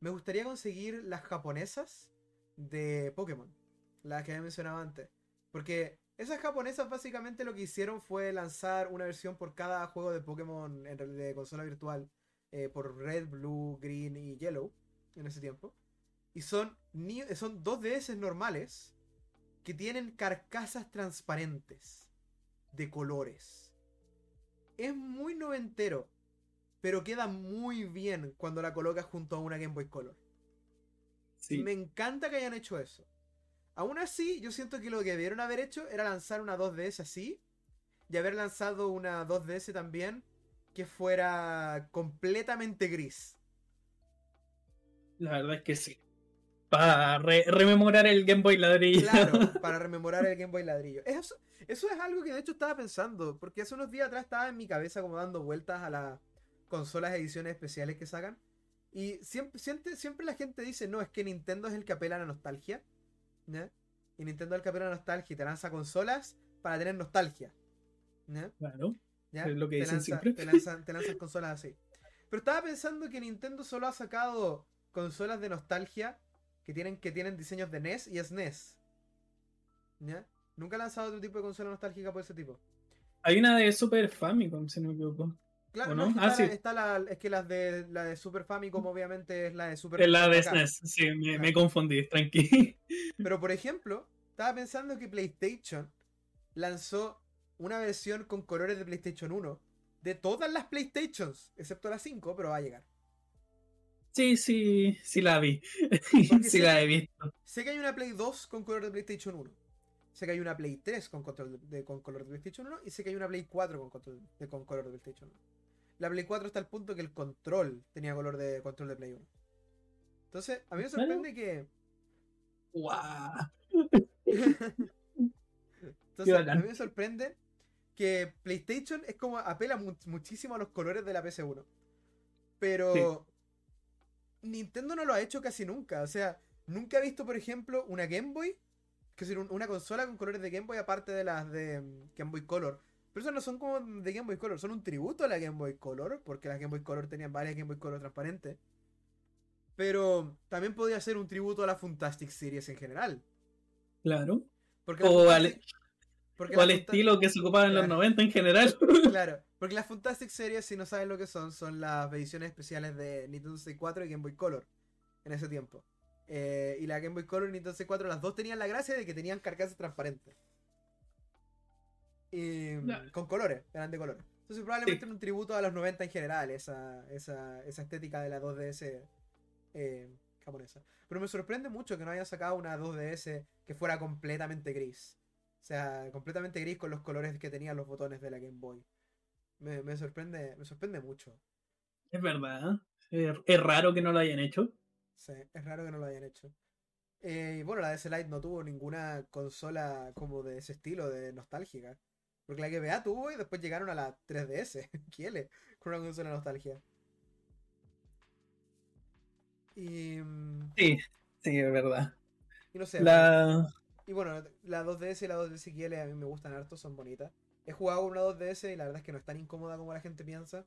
me gustaría conseguir las japonesas de Pokémon, las que había mencionado antes. Porque esas japonesas básicamente lo que hicieron fue lanzar una versión por cada juego de Pokémon en, de consola virtual eh, por Red, Blue, Green y Yellow en ese tiempo. Y son, son dos DS normales que tienen carcasas transparentes de colores. Es muy noventero, pero queda muy bien cuando la colocas junto a una Game Boy Color. Sí. Me encanta que hayan hecho eso. Aún así, yo siento que lo que debieron haber hecho era lanzar una 2DS así y haber lanzado una 2DS también que fuera completamente gris. La verdad es que sí. Para rememorar el Game Boy ladrillo. Claro, para rememorar el Game Boy ladrillo. Eso, eso es algo que de hecho estaba pensando, porque hace unos días atrás estaba en mi cabeza como dando vueltas a las consolas ediciones especiales que sacan. Y siempre, siempre, siempre la gente dice, no, es que Nintendo es el que apela a la nostalgia. Y Nintendo el a la nostalgia y te lanza consolas para tener nostalgia. Claro. Es lo que dicen siempre. Te lanzan, te lanzan consolas así. Pero estaba pensando que Nintendo solo ha sacado consolas de nostalgia que tienen, que tienen diseños de NES y SNES. ¿Ya? Nunca ha lanzado otro tipo de consola nostálgica por ese tipo. Hay una de Super Famicom, si no me equivoco. Claro, no? ah, sí. está la, es que las de, la de Super Famicom obviamente es la de Super Es la de SNES, sí, me, confundí, tranqui. Pero por ejemplo, estaba pensando que PlayStation lanzó una versión con colores de PlayStation 1 de todas las PlayStations, excepto la 5, pero va a llegar. Sí, sí, sí la vi. sí la he visto. Sé que hay una Play 2 con color de PlayStation 1. Sé que hay una Play 3 con, control de, con color de PlayStation 1 y sé que hay una Play 4 con, control de, con color de PlayStation 1. La Play 4 está al punto que el control tenía color de control de Play 1. Entonces, a mí me sorprende que. ¡Wow! Entonces, a mí me sorprende que PlayStation es como apela muchísimo a los colores de la PS1. Pero Nintendo no lo ha hecho casi nunca. O sea, nunca he visto, por ejemplo, una Game Boy, que es una consola con colores de Game Boy aparte de las de mm, Game Boy Color. Pero esas no son como de Game Boy Color, son un tributo a la Game Boy Color, porque las Game Boy Color tenían varias Game Boy Color transparentes. Pero también podría ser un tributo a la Fantastic Series en general. Claro. Porque o al, estilo que se ocupaba en los 90 en general. Claro. Porque las Fantastic Series, si no saben lo que son, son las ediciones especiales de Nintendo 64 y Game Boy Color en ese tiempo. Eh, y la Game Boy Color y Nintendo 64, las dos tenían la gracia de que tenían carcasas transparentes. Y, Con colores, eran de colores. Entonces probablemente un tributo a los 90 en general, esa, esa, esa estética de la 2DS eh, japonesa. Pero me sorprende mucho que no hayan sacado una 2DS que fuera completamente gris. O sea, completamente gris con los colores que tenían los botones de la Game Boy. Me, sorprende, me sorprende mucho. Es verdad. Es, raro que no lo hayan hecho. Sí, es raro que no lo hayan hecho. Eh, y bueno, la DS Lite no tuvo ninguna consola como de ese estilo, de nostálgica. Porque la GBA tuvo y después llegaron a la 3DS, Kiele, con una consola nostalgia. Y. Mm, sí, sí, es verdad. Y no sé. La... Y bueno, la 2DS y la 2DS Kiele a mí me gustan harto, son bonitas. He jugado con una 2DS y la verdad es que no es tan incómoda como la gente piensa.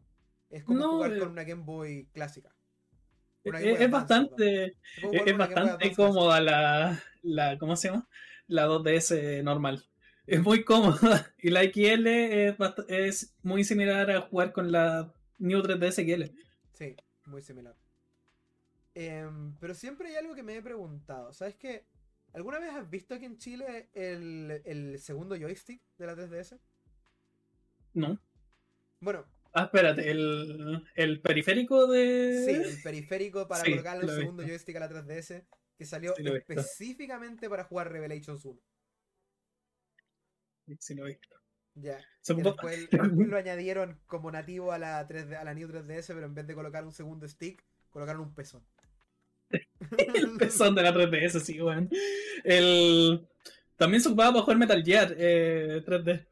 Es como jugar eh, con una Game Boy clásica. es, bastante, es, bastante cómoda la, la, ¿cómo se llama? La 2DS normal. Es muy cómoda. Y la XL es, es muy similar a jugar con la New 3DS XL. Sí, muy similar. Em, pero siempre hay algo que me he preguntado. ¿Sabes qué? ¿Alguna vez has visto aquí en Chile el, el segundo joystick de la 3DS? No. Bueno. Ah, espérate, el, periférico de. Sí, el periférico para colocar el segundo joystick a la 3DS que salió específicamente para jugar Revelations 1. Sí, lo he visto. Ya. Después, lo añadieron como nativo a la, 3D, a la New 3DS, pero en vez de colocar un segundo stick, colocaron un pezón. el pezón de la 3DS, sí, weón. El... También se ocupaba para jugar Metal Gear eh, 3D.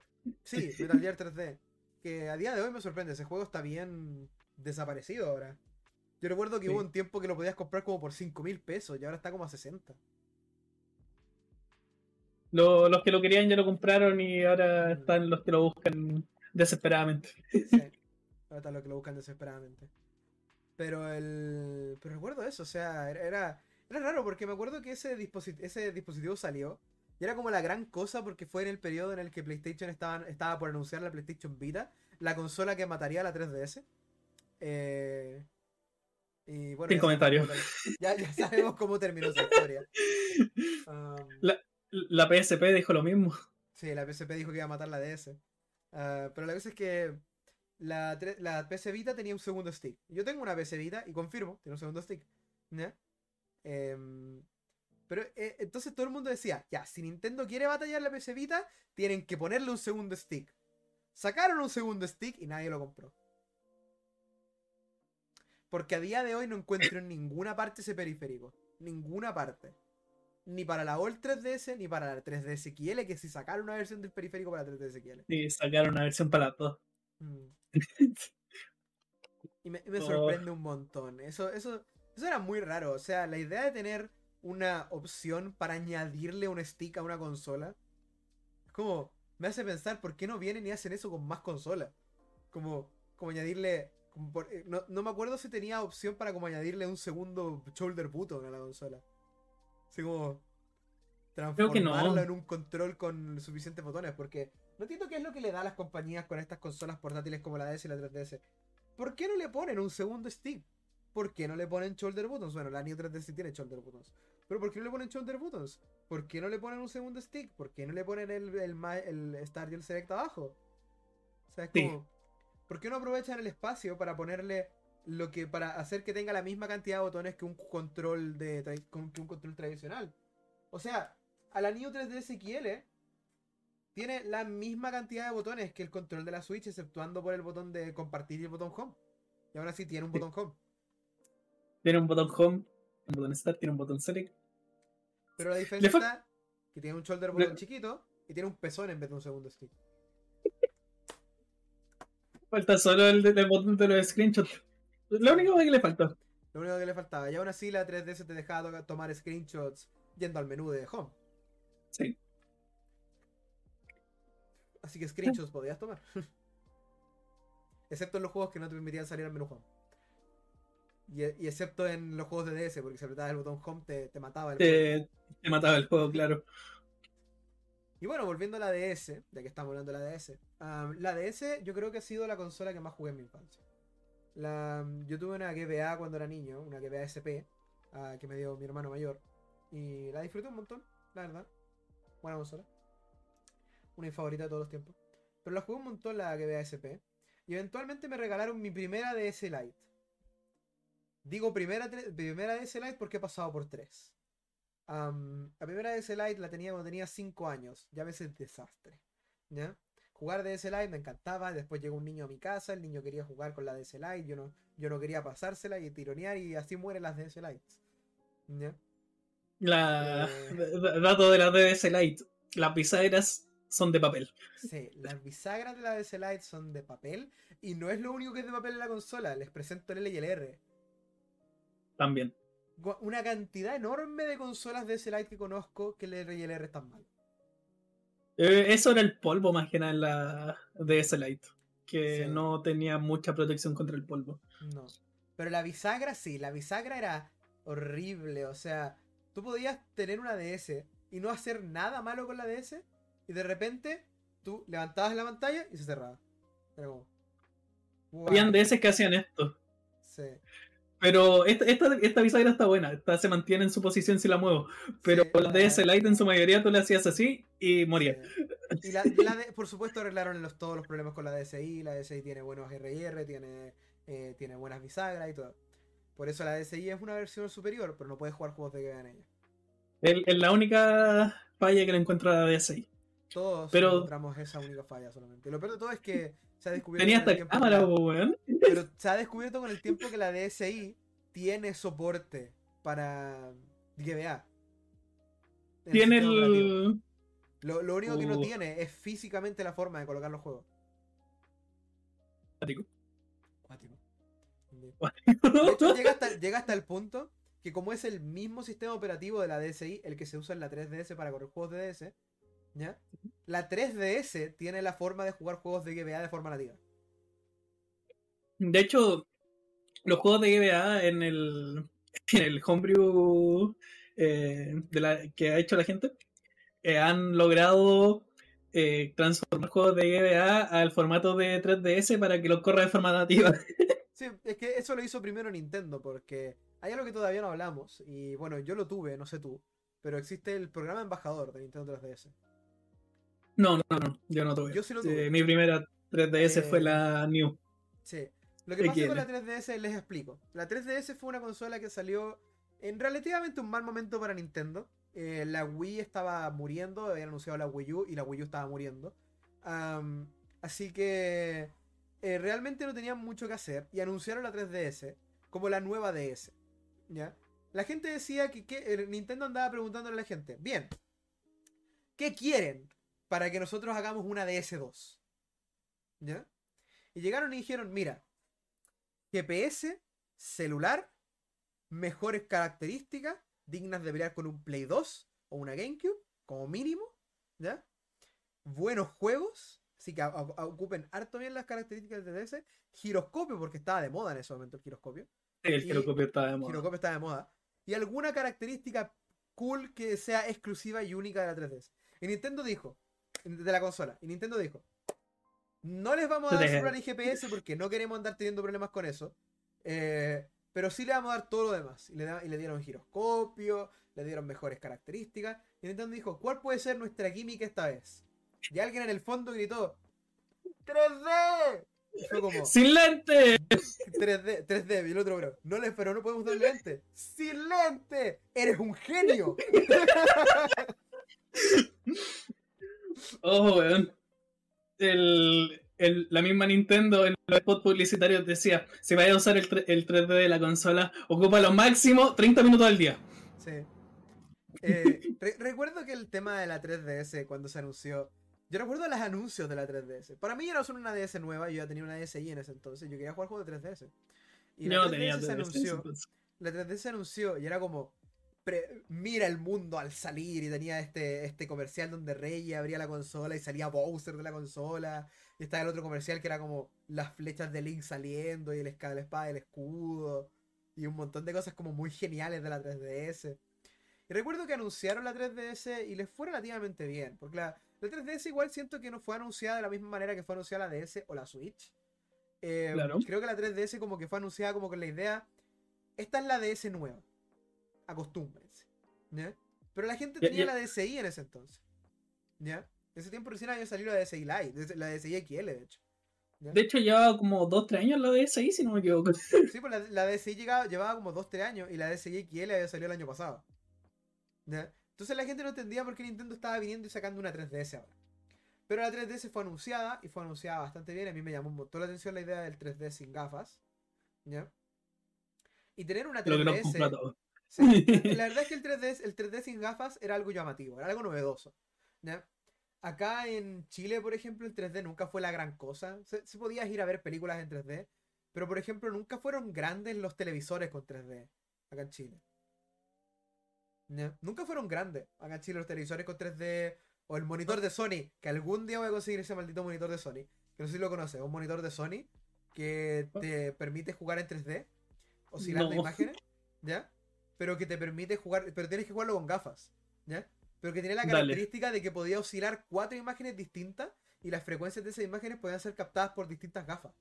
Sí, Metal Gear 3D. Que a día de hoy me sorprende, ese juego está bien desaparecido ahora. Yo recuerdo que hubo un tiempo que lo podías comprar como por 5 mil pesos y ahora está como a 60. Los que lo querían ya lo compraron y ahora mm. están los que lo buscan desesperadamente. Sí. Ahora lo que lo buscan desesperadamente. Pero el. Pero recuerdo eso, o sea, era, era, raro porque me acuerdo que ese, disposit- ese dispositivo salió. Y era como la gran cosa porque fue en el periodo en el que PlayStation estaba, estaba por anunciar la PlayStation Vita, la consola que mataría a la 3DS. Eh, y bueno, Sin ya comentarios. sabemos cómo Ya, ya sabemos cómo terminó esa historia. Um, La PSP dijo lo mismo. Sí, la PSP dijo que iba a matar la DS. Ah, pero la cosa es que la, la PS Vita tenía un segundo stick. Yo tengo una PS Vita y confirmo, tiene un segundo stick. ¿ya? Em, pero eh, entonces todo el mundo decía, ya, si Nintendo quiere batallar la PS Vita, tienen que ponerle un segundo stick. Sacaron un segundo stick y nadie lo compró. Porque a día de hoy no encuentro en ninguna parte ese periférico. Ninguna parte. Ni para la All 3DS ni para la 3DS XL, que si sacaron una versión del periférico para la 3DS XL. Y sacaron una versión para todo. Mm. Y me, y me Oh. sorprende un montón. Eso, eso, eso era muy raro. O sea, la idea de tener una opción para añadirle un stick a una consola. Es como, me hace pensar por qué no vienen y hacen eso con más consolas. Como, como añadirle. como por- eh, no, no me acuerdo si tenía opción para como añadirle un segundo shoulder button a la consola. Así como. Que no. Transformarlo en un control con suficientes botones. Porque no entiendo qué es lo que le da a las compañías con estas consolas portátiles como la DS y la 3DS. ¿Por qué no le ponen un segundo stick? ¿Por qué no le ponen shoulder buttons? Bueno, la Neo 3DS tiene shoulder buttons. Pero ¿por qué no le ponen shoulder buttons? ¿Por qué no le ponen un segundo stick? ¿Por qué no le ponen el, el, el Start y el Select abajo? O sea, es Sí. como. ¿Por qué no aprovechan el espacio para ponerle lo que. para hacer que tenga la misma cantidad de botones que un control de que un control tradicional? O sea, a la Neo 3DS XL tiene la misma cantidad de botones que el control de la Switch, exceptuando por el botón de compartir y el botón home. Y ahora sí tiene un Sí. botón home. Tiene un botón home, un botón start, tiene un botón select. Pero la diferencia está que tiene un shoulder button chiquito y tiene un pezón en vez de un segundo stick. Falta solo el, el botón de los screenshots. Lo único que le faltó. Lo único que le faltaba. Y aún así la 3DS te dejaba to- tomar screenshots yendo al menú de home. Sí. Así que screenshots podías tomar. Excepto en los juegos que no te permitían salir al menú home. Y, y excepto en los juegos de DS, porque si apretabas el botón home te, te mataba el juego. Te, te mataba el juego, claro. Y bueno, volviendo a la DS, ya que estamos hablando de la DS. la DS yo creo que ha sido la consola que más jugué en mi infancia. La, yo tuve una GBA cuando era niño, una GBA SP, ah, que me dio mi hermano mayor. Y la disfruté un montón, la verdad. Buena consola. Una de mis favoritas de todos los tiempos. Pero la jugué un montón la GBA SP. Y eventualmente me regalaron mi primera DS Lite. Digo primera, primera DS Lite porque he pasado por tres. La primera DS Lite la tenía cuando tenía 5 años. Ya ves el desastre. ¿Ya? Jugar DS Lite me encantaba. Después llegó un niño a mi casa. El niño quería jugar con la DS Lite. Yo no, yo no quería pasársela y tironear. Y así mueren las DS Lites. ¿Ya? La, Eh. dato de la DDS Lite. Las bisagras son de papel. Sí, las bisagras de la DS Lite son de papel. Y no es lo único que es de papel en la consola. Les presento el L y el R. También. Una cantidad enorme de consolas DS Lite que conozco que el R y el R están mal. Eh, eso era el polvo más que nada en la DS Lite. Que Sí. no tenía mucha protección contra el polvo. No. Pero la bisagra sí, la bisagra era horrible. O sea, tú podías tener una DS y no hacer nada malo con la DS. Y de repente tú levantabas la pantalla y se cerraba. Era como. Habían "Guay". DS que hacían esto. Sí. Pero esta, esta, esta bisagra está buena. Esta se mantiene en su posición si la muevo. Pero Sí, la la- DS Lite en su mayoría tú le hacías así y moría. Sí. Y la, y la de- por supuesto arreglaron los, todos los problemas con la DSI. La DSI tiene buenos RR, tiene, eh, tiene buenas bisagras y todo. Por eso la DSI es una versión superior, pero no puedes jugar juegos de que en ella. Es la única falla que le encuentro a la DSi. Todos Pero- encontramos esa única falla solamente. Lo peor de todo es que se ha descubierto. Tenía hasta que cámara, weón. Pero se ha descubierto con el tiempo que la DSI tiene soporte para GBA. en Tiene el. Lo, lo único que no Uh. tiene es físicamente la forma de colocar los juegos. Cuático. De hecho, llega hasta, llega hasta el punto que como es el mismo sistema operativo de la DSi, el que se usa en la 3DS para correr juegos de DS, ¿Ya? La 3DS tiene la forma de jugar juegos de GBA de forma nativa. De hecho, los juegos de GBA en el, en el homebrew eh, de la, que ha hecho la gente eh, han logrado eh, transformar juegos de GBA al formato de 3DS para que los corra de forma nativa. Sí, es que eso lo hizo primero Nintendo, porque hay algo que todavía no hablamos, y bueno, yo lo tuve, no sé tú, pero existe el programa embajador de Nintendo 3DS. No, no, no, yo no tuve. Yo sí lo tuve. Eh, mi primera 3DS fue Eh, la New. Sí. Lo que pasa XL. con la 3DS les explico. La 3DS fue una consola que salió en relativamente un mal momento para Nintendo. Eh, la Wii estaba muriendo, habían anunciado la Wii U y la Wii U estaba muriendo. Así que eh, realmente no tenían mucho que hacer y anunciaron la 3DS como la nueva DS. ¿Ya? La gente decía que, que- eh, Nintendo andaba preguntándole a la gente, bien, ¿qué quieren para que nosotros hagamos una DS2? ¿Ya? Y llegaron y dijeron, mira, GPS, celular, mejores características, dignas de pelear con un Play 2 o una GameCube, como mínimo, ¿ya? Buenos juegos, así que a- a- ocupen harto bien las características de DS, giroscopio, porque estaba de moda en ese momento el giroscopio, El y- giroscopio estaba de moda. giroscopio estaba de moda, y alguna característica cool que sea exclusiva y única de la 3DS. Y Nintendo dijo, de la consola, y Nintendo dijo, no les vamos a dar celular y GPS porque no queremos andar teniendo problemas con eso. eh, pero sí le vamos a dar todo lo demás. Y le, da- y le dieron giroscopio, le dieron mejores características. Y Nintendo dijo, ¿cuál puede ser nuestra química esta vez? Y alguien en el fondo gritó, ¡3D! Y fue como, ¡Sin lente! 3D, 3D, y el otro, bro, no le, pero no podemos darle lente. ¡Sin lente! ¡Eres un genio! Oh, weón. El, el- la misma Nintendo en los spots publicitarios decía: si vayas a usar el, el 3D de la consola, ocupa lo máximo 30 minutos al día. Sí. Eh, re- recuerdo que el tema de la 3DS cuando se anunció. Yo recuerdo los anuncios de la 3DS. Para mí ya no son una DS nueva, yo ya tenía una DSi en ese entonces. Yo quería jugar juegos de 3DS. Y la no 3DS tenía se 3DS, anunció. La 3DS se anunció y era como. Pre- mira el mundo al salir y tenía este, este comercial donde Rey abría la consola y salía Bowser de la consola y estaba el otro comercial que era como las flechas de Link saliendo y el la espada del escudo y un montón de cosas como muy geniales de la 3DS. Y recuerdo que anunciaron la 3DS y les fue relativamente bien, porque la, la 3DS igual siento que no fue anunciada de la misma manera que fue anunciada la DS o la Switch. Eh, Claro. Creo que la 3DS como que fue anunciada como con la idea, esta es la DS nueva, acostúmbrense. ¿ya? Pero la gente tenía la DSi en ese entonces. ¿Ya? En ese tiempo recién había salido la DSi Lite, la DSi XL de hecho. ¿ya? De hecho, llevaba como 2-3 años la DSi, si no me equivoco. Sí, pues la, la DSi llegaba, llevaba como 2-3 años y la DSi XL había salido el año pasado. ¿Ya? Entonces la gente no entendía por qué Nintendo estaba viniendo y sacando una 3DS ahora. Pero la 3DS fue anunciada y fue anunciada bastante bien. A mí me llamó un montón la atención la idea del 3D sin gafas. ¿Ya? Y tener una Lo que nos 3DS. Sí, la verdad es que el 3D, el 3D sin gafas era algo llamativo, era algo novedoso. Acá en Chile, por ejemplo, el 3D nunca fue la gran cosa. Se, se podías ir a ver películas en 3D, pero por ejemplo, nunca fueron grandes los televisores con 3D acá en Chile. Nunca fueron grandes acá en Chile los televisores con 3D o el monitor de Sony, que algún día voy a conseguir ese maldito monitor de Sony, que no sé si lo conoces, un monitor de Sony que te permite jugar en 3D, oscilando No. imágenes, ¿ya? Pero que te permite jugar, pero tienes que jugarlo con gafas, ¿ya? Pero que tiene la Dale. característica de que podía oscilar cuatro imágenes distintas y las frecuencias de esas imágenes podían ser captadas por distintas gafas.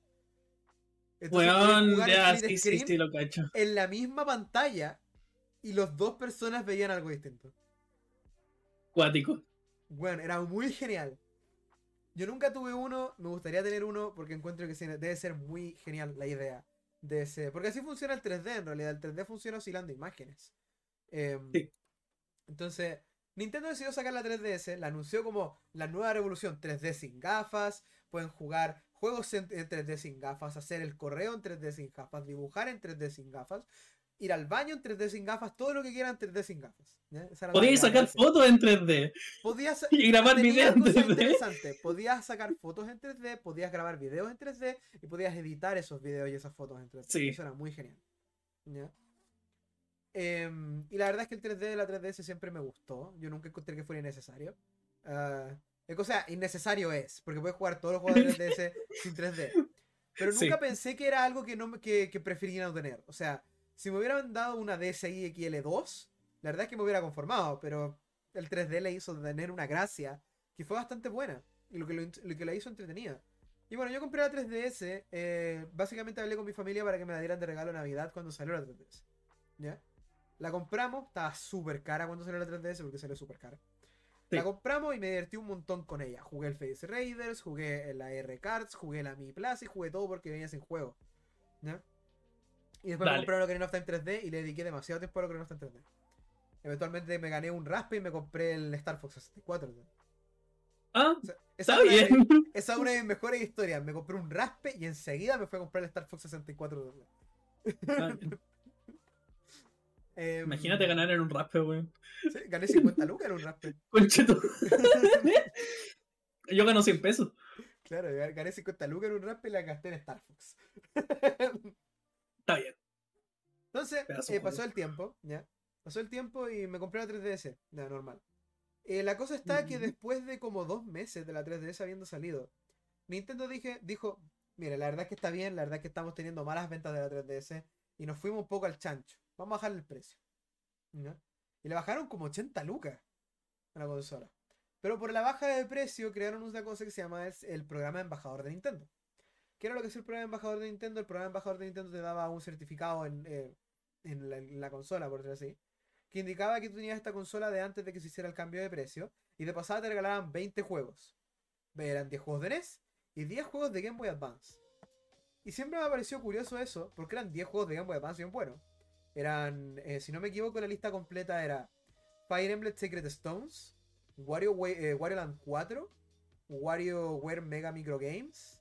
Entonces, Weón, jugar ya, sí, sí, sí, lo cacho. en la misma pantalla y los dos personas veían algo distinto. Cuático. Bueno, era muy genial. Yo nunca tuve uno, me gustaría tener uno porque encuentro que debe ser muy genial la idea de ese. Porque así funciona el 3D en realidad. El 3D funciona oscilando imágenes. Em, Sí. Entonces, Nintendo decidió sacar la 3DS, la anunció como la nueva revolución 3D sin gafas. Pueden jugar juegos en, en 3D sin gafas, hacer el correo en 3D sin gafas, dibujar en 3D sin gafas, ir al baño en 3D sin gafas, todo lo que quieran en 3D sin gafas. la sacar fotos en 3D Podías y grabar videos en cosas 3D. interesantes. Podías sacar fotos en 3D, podías grabar videos en 3D y podías editar esos videos y esas fotos en 3D. Sí. Eso era muy genial. ¿Ya? Em, y la verdad es que el 3D de la 3DS siempre me gustó. Yo nunca encontré que fuera innecesario. Ah, o sea, innecesario es, porque puedes jugar todos los juegos de 3DS sin 3D. Pero nunca Sí. pensé que era algo que, no, que, que preferiría no tener. O sea, si me hubieran dado una DSi XL2, la verdad es que me hubiera conformado, pero el 3D le hizo tener una gracia que fue bastante buena y lo que, lo, que la hizo entretenida. Y bueno, yo compré la 3DS, eh, básicamente hablé con mi familia para que me la dieran de regalo de Navidad cuando salió la 3DS. ¿Ya? La compramos, estaba súper cara cuando salió la 3DS porque salió súper cara. Sí. La compramos y me divertí un montón con ella. Jugué el Face Raiders, jugué la R-Cards, jugué la Mi Plus y jugué todo porque venía sin juego. ¿Ya? Y después me Dale. compré Ocarina of Time 3D y le dediqué demasiado tiempo a Ocarina of Time 3D. Eventualmente me gané un raspe y me compré el Star Fox 64. ¿no? Ah, O sea, esa, está es una de- bien. esa es una de mis mejores historias. Me compré un raspe y enseguida me fue a comprar el Star Fox 64. ¿no? Ah, bien. Em, Imagínate ganar en un raspe, weón. sí, gané 50 lucas en un raspe. Concheto. Yo gano 100 pesos. Claro, gané 50 lucas en un raspe y la gasté en Star Fox. Está bien. Entonces, eh, pasó el tiempo, ¿ya? Pasó el tiempo y me compré la 3DS, ya, normal. Eh, la cosa está que después de como dos meses de la 3DS habiendo salido, Nintendo dije, dijo, mire, la verdad es que está bien, la verdad es que estamos teniendo malas ventas de la 3DS y nos fuimos un poco al chancho. Vamos a bajarle el precio. ¿ya? Y le bajaron como 80 lucas a la consola. Pero por la baja de precio crearon una cosa que se llama es el programa de embajador de Nintendo. ¿Qué era lo que es el programa de embajador de Nintendo? El programa embajador de Nintendo te daba un certificado en, eh, en, la, consola, por decirlo así, que indicaba que tú tenías esta consola de antes de que se hiciera el cambio de precio, y de pasada te regalaban 20 juegos. Eran 10 juegos de NES y 10 juegos de Game Boy Advance. Y siempre me ha parecido curioso eso, porque eran 10 juegos de Game Boy Advance bien buenos. Eran, eh, si no me equivoco, la lista completa era Fire Emblem Sacred Stones, Wario, Wa- eh, Wario Land 4, WarioWare Mega Micro Games,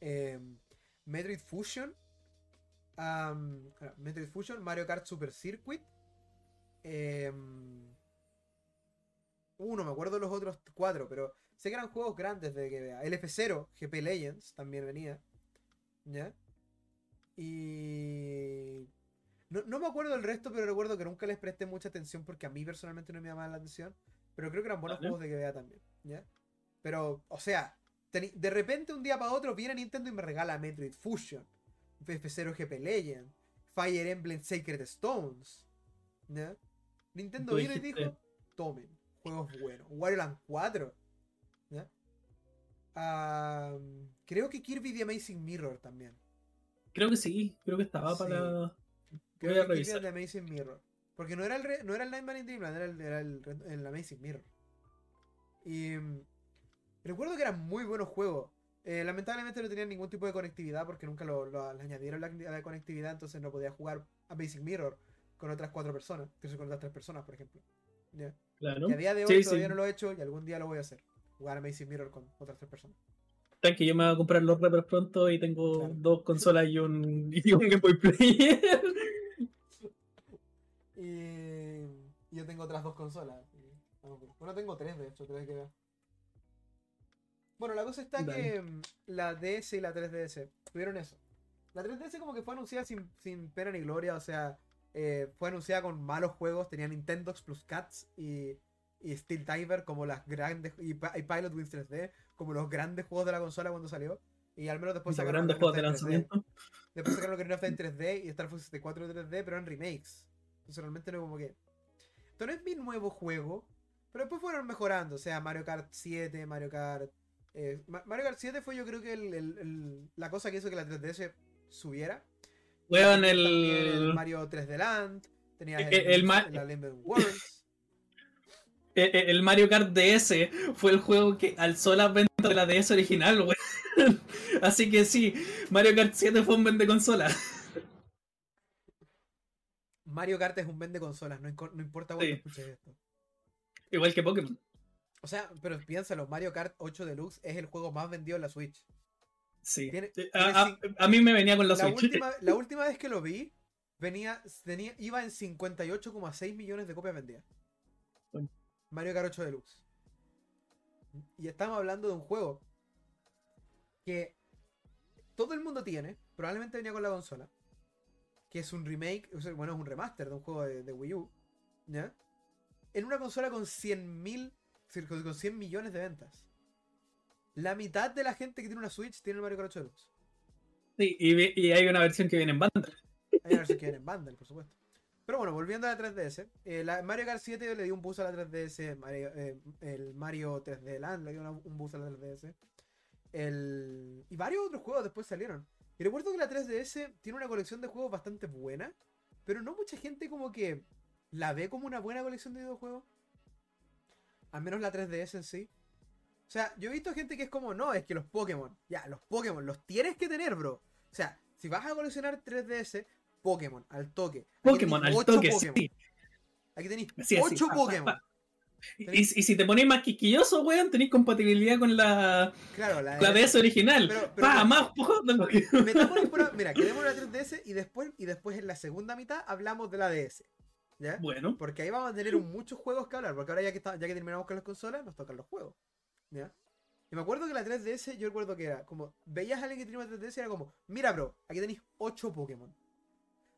em, Metroid Fusion, ah, Metroid Fusion, Mario Kart Super Circuit, em, uh, no me acuerdo los otros cuatro, pero sé que eran juegos grandes de que vea. LF0, GP Legends también venía, ¿ya? Y no, no me acuerdo del resto, pero recuerdo que nunca les presté mucha atención porque a mí personalmente no me llamaba la atención. Pero creo que eran buenos juegos de GBA también, ¿ya? Pero, o sea, de repente un día para otro viene Nintendo y me regala Metroid Fusion, FF0 GP Legend, Fire Emblem Sacred Stones, ¿ya? Nintendo vino y dijo, tomen, juegos buenos. Wario Land 4, ¿ya? Ah, creo que Kirby The Amazing Mirror también. Creo que sí, creo que estaba Sí. para. Creo Voy a que Kirby revisar. The Amazing Mirror. Porque no era el, re- no era el Nightmare in Dreamland, era el, era el Amazing Mirror. Y mm, recuerdo que eran muy buenos juegos. Eh, lamentablemente no tenían ningún tipo de conectividad porque nunca lo, añadieron la, la conectividad, entonces no podía jugar Amazing Mirror con otras cuatro personas, que son con otras tres personas, por ejemplo. Claro. Y a día de hoy Sí, todavía sí. no lo he hecho y algún día lo voy a hacer. Jugar Amazing Mirror con otras tres personas. Tranqui, yo me voy a comprar los repers pronto y tengo Claro. dos consolas y un, y un Game Boy Player. Y yo tengo otras dos consolas. Bueno, tengo tres, de hecho, tres que ver. Bueno, la cosa está Dale. que mm, la DS y la 3DS tuvieron eso. La 3DS como que fue anunciada sin, sin pena ni gloria, o sea, eh, fue anunciada con malos juegos, tenía Nintendox plus Cats y, y Steel Tiber como las grandes, y, y Pilot Wings 3D como los grandes juegos de la consola cuando salió. Y al menos después sacaron grandes juegos de Time 3D. lanzamiento. Después sacaron Ocarina of Time 3D y Star Fox 64 3D, pero eran remakes. Entonces realmente no como que... Esto no es mi nuevo juego, pero después fueron mejorando. O sea, Mario Kart 7, Mario Kart... eh, Ma- Mario Kart 7 fue yo creo que el- el- el- la cosa que hizo que la 3DS subiera. Tenías también el, Mario 3D Land, tenías Eh, el, eh, el Ma- la Worlds. eh, el Mario Kart DS fue el juego que alzó las ventas de la DS original, weón. Así que sí, Mario Kart 7 fue un vende consola. Mario Kart es un vende consolas, no, no importa cuándo Sí. escuches esto. Igual que Pokémon. O sea, pero piénsalo, Mario Kart 8 Deluxe es el juego más vendido en la Switch. Sí. Tiene- tiene A, a- cin- a mí me venía con la, la, Switch. última, la última vez que lo vi, venía, tenía, iba en 58,6 millones de copias vendidas. Bueno. Mario Kart 8 Deluxe. Y estamos hablando de un juego que todo el mundo tiene, probablemente venía con la consola, que es un remake, bueno, es un remaster de un juego de, de Wii U, ¿ya? En una consola con 100.000 con 100 millones de ventas. La mitad de la gente que tiene una Switch tiene el Mario Kart 8 Deluxe. Sí, y, hay una versión que viene en bundle. Hay una versión que viene en bundle, por supuesto. Pero bueno, volviendo a la 3DS, eh, la Mario Kart 7 le dio un boost a la 3DS, eh, el Mario 3D Land le dio un boost a la 3DS. El... Y varios otros juegos después salieron. Y recuerdo que la 3DS tiene una colección de juegos bastante buena, pero no mucha gente como que la ve como una buena colección de videojuegos. Al menos la 3DS en sí. O sea, yo he visto gente que es como, no, es que los Pokémon, ya, los Pokémon los tienes que tener, bro. O sea, si vas a coleccionar 3DS, Pokémon, al toque. Pokémon, al toque, sí. Aquí tenéis 8 Pokémon. Y, si te pones más quisquilloso, weón, tenéis compatibilidad con la, claro, la, DS original. Pero, pa, más Mira, quedemos la 3DS y después, y después en la segunda mitad hablamos de la DS. ¿Ya? Bueno. Porque ahí vamos a tener muchos juegos que hablar. Porque ahora ya que, ya que terminamos con las consolas, nos tocan los juegos. ¿Ya? Y me acuerdo que la 3DS, yo recuerdo que era como, veías a alguien que tenía una 3DS y era como, mira bro, aquí tenéis 8 Pokémon.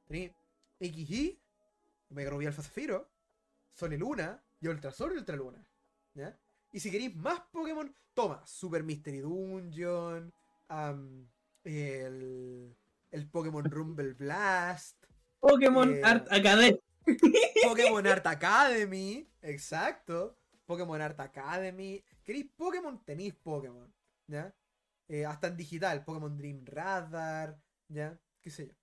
Tenéis XY, Mega Ruby Alpha Zafiro, Sol y Luna, y Ultra Sol y Ultra Luna. ¿Ya? Y si queréis más Pokémon, toma, Super Mystery Dungeon, el, el Pokémon Rumble Blast. Pokémon eh, Art Academy. Pokémon Art Academy, exacto. Pokémon Art Academy. ¿Queréis Pokémon? Tenéis Pokémon. ¿Ya? Eh, hasta en digital, Pokémon Dream Radar, ¿ya? ¿Qué sé yo?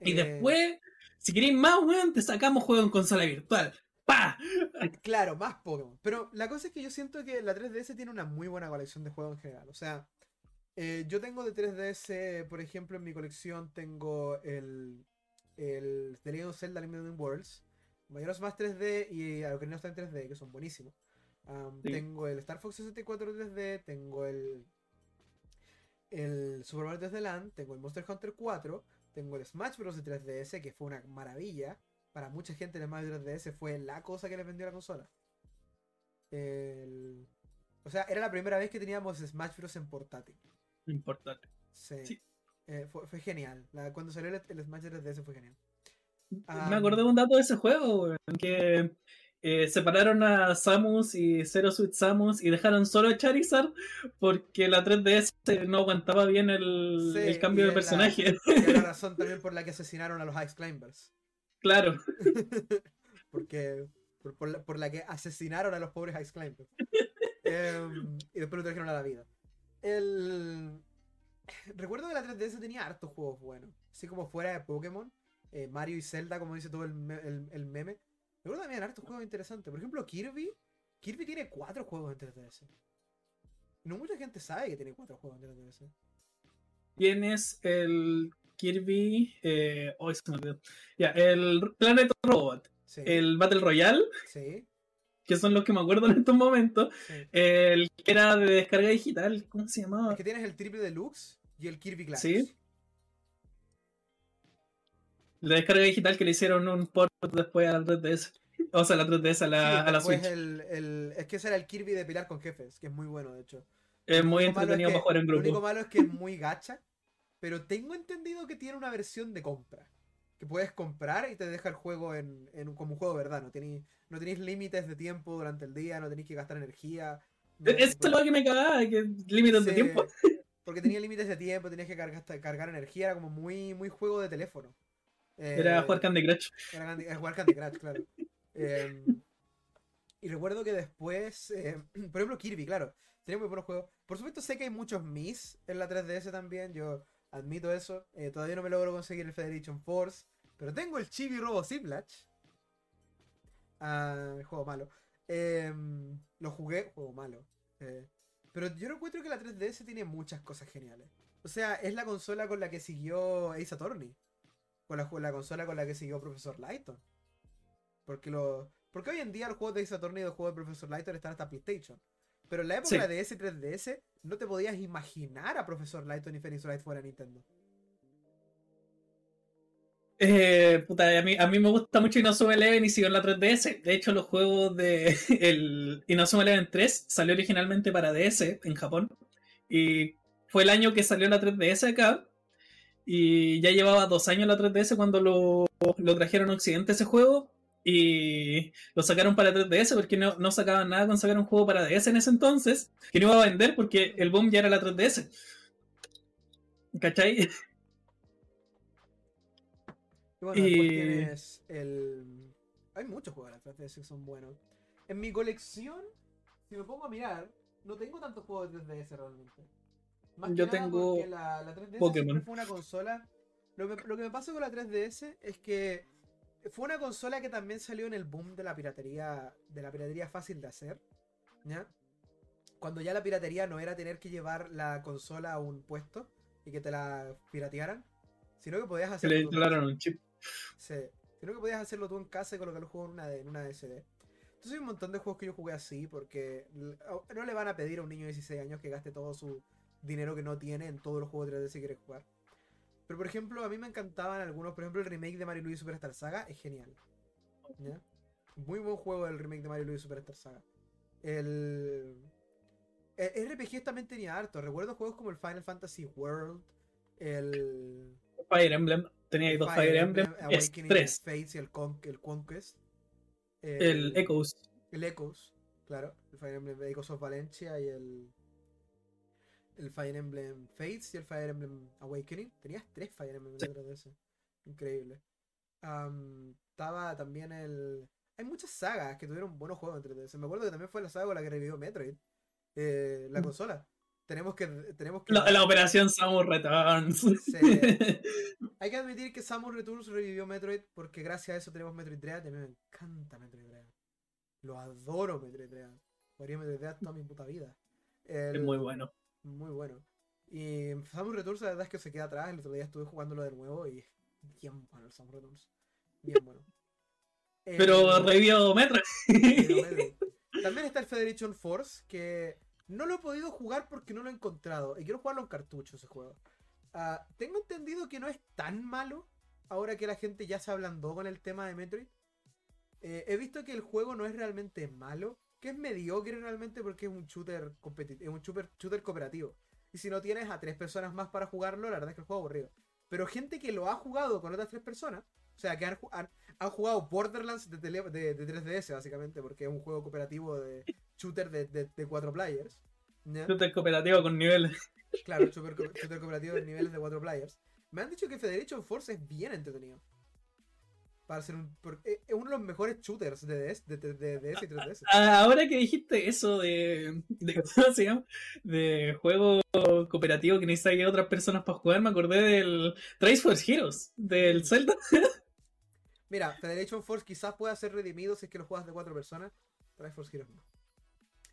Y eh, después, si queréis más, weón, te sacamos juego en consola virtual. ¡Pah! Claro, más Pokémon. Pero la cosa es que yo siento que la 3DS tiene una muy buena colección de juegos en general. O sea, eh, yo tengo de 3DS, por ejemplo, en mi colección tengo el, el The Legend of Zelda Limited Worlds, Majora's Más 3D y no está en 3D, que son buenísimos. Tengo el Star Fox 64 3D, tengo el, el Super Mario 3D Land, tengo el Monster Hunter 4, tengo el Smash Bros. de 3DS, que fue una maravilla. Para mucha gente el Smash 3DS fue la cosa que les vendió la consola. O sea, era la primera vez que teníamos Smash Bros. en portátil. En portátil. Sí. Eh, fue, genial. cuando salió el, Smash 3DS fue genial. Me acordé de un dato de ese juego, que eh, separaron a Samus y Zero Suit Samus y dejaron solo a Charizard porque la 3DS no aguantaba bien el, cambio de personaje. y la razón también por la que asesinaron a los Ice Climbers. Claro. porque por, la, que asesinaron a los pobres Ice Climbers. Em, y después lo trajeron a la vida. El... Recuerdo que la 3DS tenía hartos juegos buenos. Así como fuera de Pokémon, eh, Mario y Zelda, como dice todo el, el meme Luego también hartos juegos interesantes. Por ejemplo, Kirby. Kirby tiene cuatro juegos en 3DS. No mucha gente sabe que tiene cuatro juegos en 3DS. Tienes el Kirby. Eh, oh, se me olvidó. Ya, el Planet Robot. El Battle Royale. Sí. Que son los que me acuerdo en estos momentos. El que era de descarga digital. ¿Cómo se llamaba? Es que tienes el Triple Deluxe y el Kirby Clash. Sí. La descarga digital que le hicieron un port después a la 3DS. O sea, la 3DS a la, a la Switch. es que ese era el Kirby de pilar con jefes, que es muy bueno, de hecho. Es muy entretenido para jugar en grupo. Lo único malo es que es muy gacha, pero tengo entendido que tiene una versión de compra. Que puedes comprar y te deja el juego en, en como un juego verdad. No tenéis no límites de tiempo durante el día, no tenéis que gastar energía. Eso es lo que me cagaba, que límites de tiempo. Porque tenía límites de tiempo, tenías que cargar, cargar energía, era como muy, muy juego de teléfono era jugar Candy Crush. Era, jugar Candy Crush, claro. Em, y recuerdo que después, em, por ejemplo, Kirby, claro, tenía muy buenos juegos. Por supuesto, sé que hay muchos Mis en la 3DS también, yo admito eso. Eh, todavía no me logro conseguir el Federation Force, pero tengo el Chibi Robo Ziplach. Ah, juego malo. Em, lo jugué, juego malo. Pero yo no encuentro que la 3DS tiene muchas cosas geniales. O sea, es la consola con la que siguió Ace Attorney con la, consola con la que siguió Profesor Lighton. Porque, lo, porque hoy en día los juegos de Ace Attorney y los juegos de Profesor Lighton están hasta PlayStation. Pero en la época de DS 3DS no te podías imaginar a Profesor Lighton y Phoenix Wright fuera Nintendo. Eh, a mí, me gusta mucho Inazuma Eleven y sigo en la 3DS. De hecho, los juegos de el Inazuma Eleven 3 salió originalmente para DS en Japón. Y fue el año que salió la 3DS acá. Y ya llevaba dos años la 3DS cuando lo, trajeron a Occidente ese juego. y lo sacaron para 3DS porque no, no sacaban nada con sacar un juego para DS en ese entonces, que no iba a vender porque el boom ya era la 3DS. ¿Cachai? Y bueno, después tienes el. Hay muchos juegos de la 3DS que son buenos. En mi colección, si me pongo a mirar, no tengo tantos juegos de 3DS realmente. Más Yo que nada tengo porque la, la 3DS siempre Pokémon. fue una consola. Lo que, lo que me pasa con la 3DS es que fue una consola que también salió en el boom de la piratería. De la piratería fácil de hacer. ¿Ya? Cuando ya la piratería no era tener que llevar la consola a un puesto y que te la piratearan. Sino que podías Se hacerlo. le instalaron un chip. Sí. Sino que podías hacerlo tú en casa y colocar el juego en una, en una SD. Entonces hay un montón de juegos que yo jugué así porque no le van a pedir a un niño de 16 años que gaste todo su dinero que no tiene en todos los juegos de 3DS que quiere jugar. Pero por ejemplo, a mí me encantaban algunos, por ejemplo el remake de Mario y Luigi Superstar Saga es genial. Muy buen juego el remake de Mario y Luigi Superstar Saga. El... el RPGs también tenía harto. Recuerdo juegos como el Final Fantasy World, el... Fire Emblem. Tenía ahí dos Fire, Emblem. Es tres. Fates y el, Con el Conquest. El Echoes. El Echoes, claro. El Fire Emblem Echoes of Valencia y el. El Fire Emblem Fates y el Fire Emblem Awakening. Tenías tres Fire Emblem Sí. de ese. Increíble. Estaba también el. Hay muchas sagas que tuvieron buenos juegos entre ese. Me acuerdo que también fue la saga con la que revivió Metroid. eh, la Mm. consola. Tenemos que. Tenemos que La, la operación Samus Returns. Hay que admitir que Samus Returns revivió Metroid porque gracias a eso tenemos Metroid Dread a mí me encanta Metroid Dread. Lo adoro Metroid Dread. Jugaría Metroid Dread toda mi puta vida. El- es muy bueno. Muy bueno. Y Samus Returns la verdad es que se queda atrás. El otro día estuve jugándolo de nuevo y bien bueno el Samus Returns. Bien bueno. Pero El- revivió Metroid. Metroid. También está el Federation Force que no lo he podido jugar porque no lo he encontrado. Y quiero jugarlo en cartucho ese juego. Ah, tengo entendido que no es tan malo ahora que la gente ya se ablandó con el tema de Metroid. Eh, he visto que el juego no es realmente malo, que es mediocre realmente porque es un shooter competitivo, es un shooter, shooter cooperativo. Y si no tienes a tres personas más para jugarlo, la verdad es que el juego aburrido. Pero gente que lo ha jugado con otras tres personas, o sea, que han, ju- han- han jugado Borderlands de, tele- de- de 3DS básicamente, porque es un juego cooperativo de shooter de, cuatro players. Shooter cooperativo con niveles. Claro, shooter, co- shooter cooperativo en niveles de 4 players. Me han dicho que Federation Force es bien entretenido. Para ser un, eh, es uno de los mejores shooters de DS, de, de- de DS y 3DS. Ah, Ahora que dijiste eso de, de ¿cómo se llama? De juego cooperativo que necesita que otras personas para jugar, me acordé del Trace Force Heroes, del Zelda. Mira, Federation Force quizás pueda ser redimido si es que lo juegas de 4 personas. Triforce Heroes no.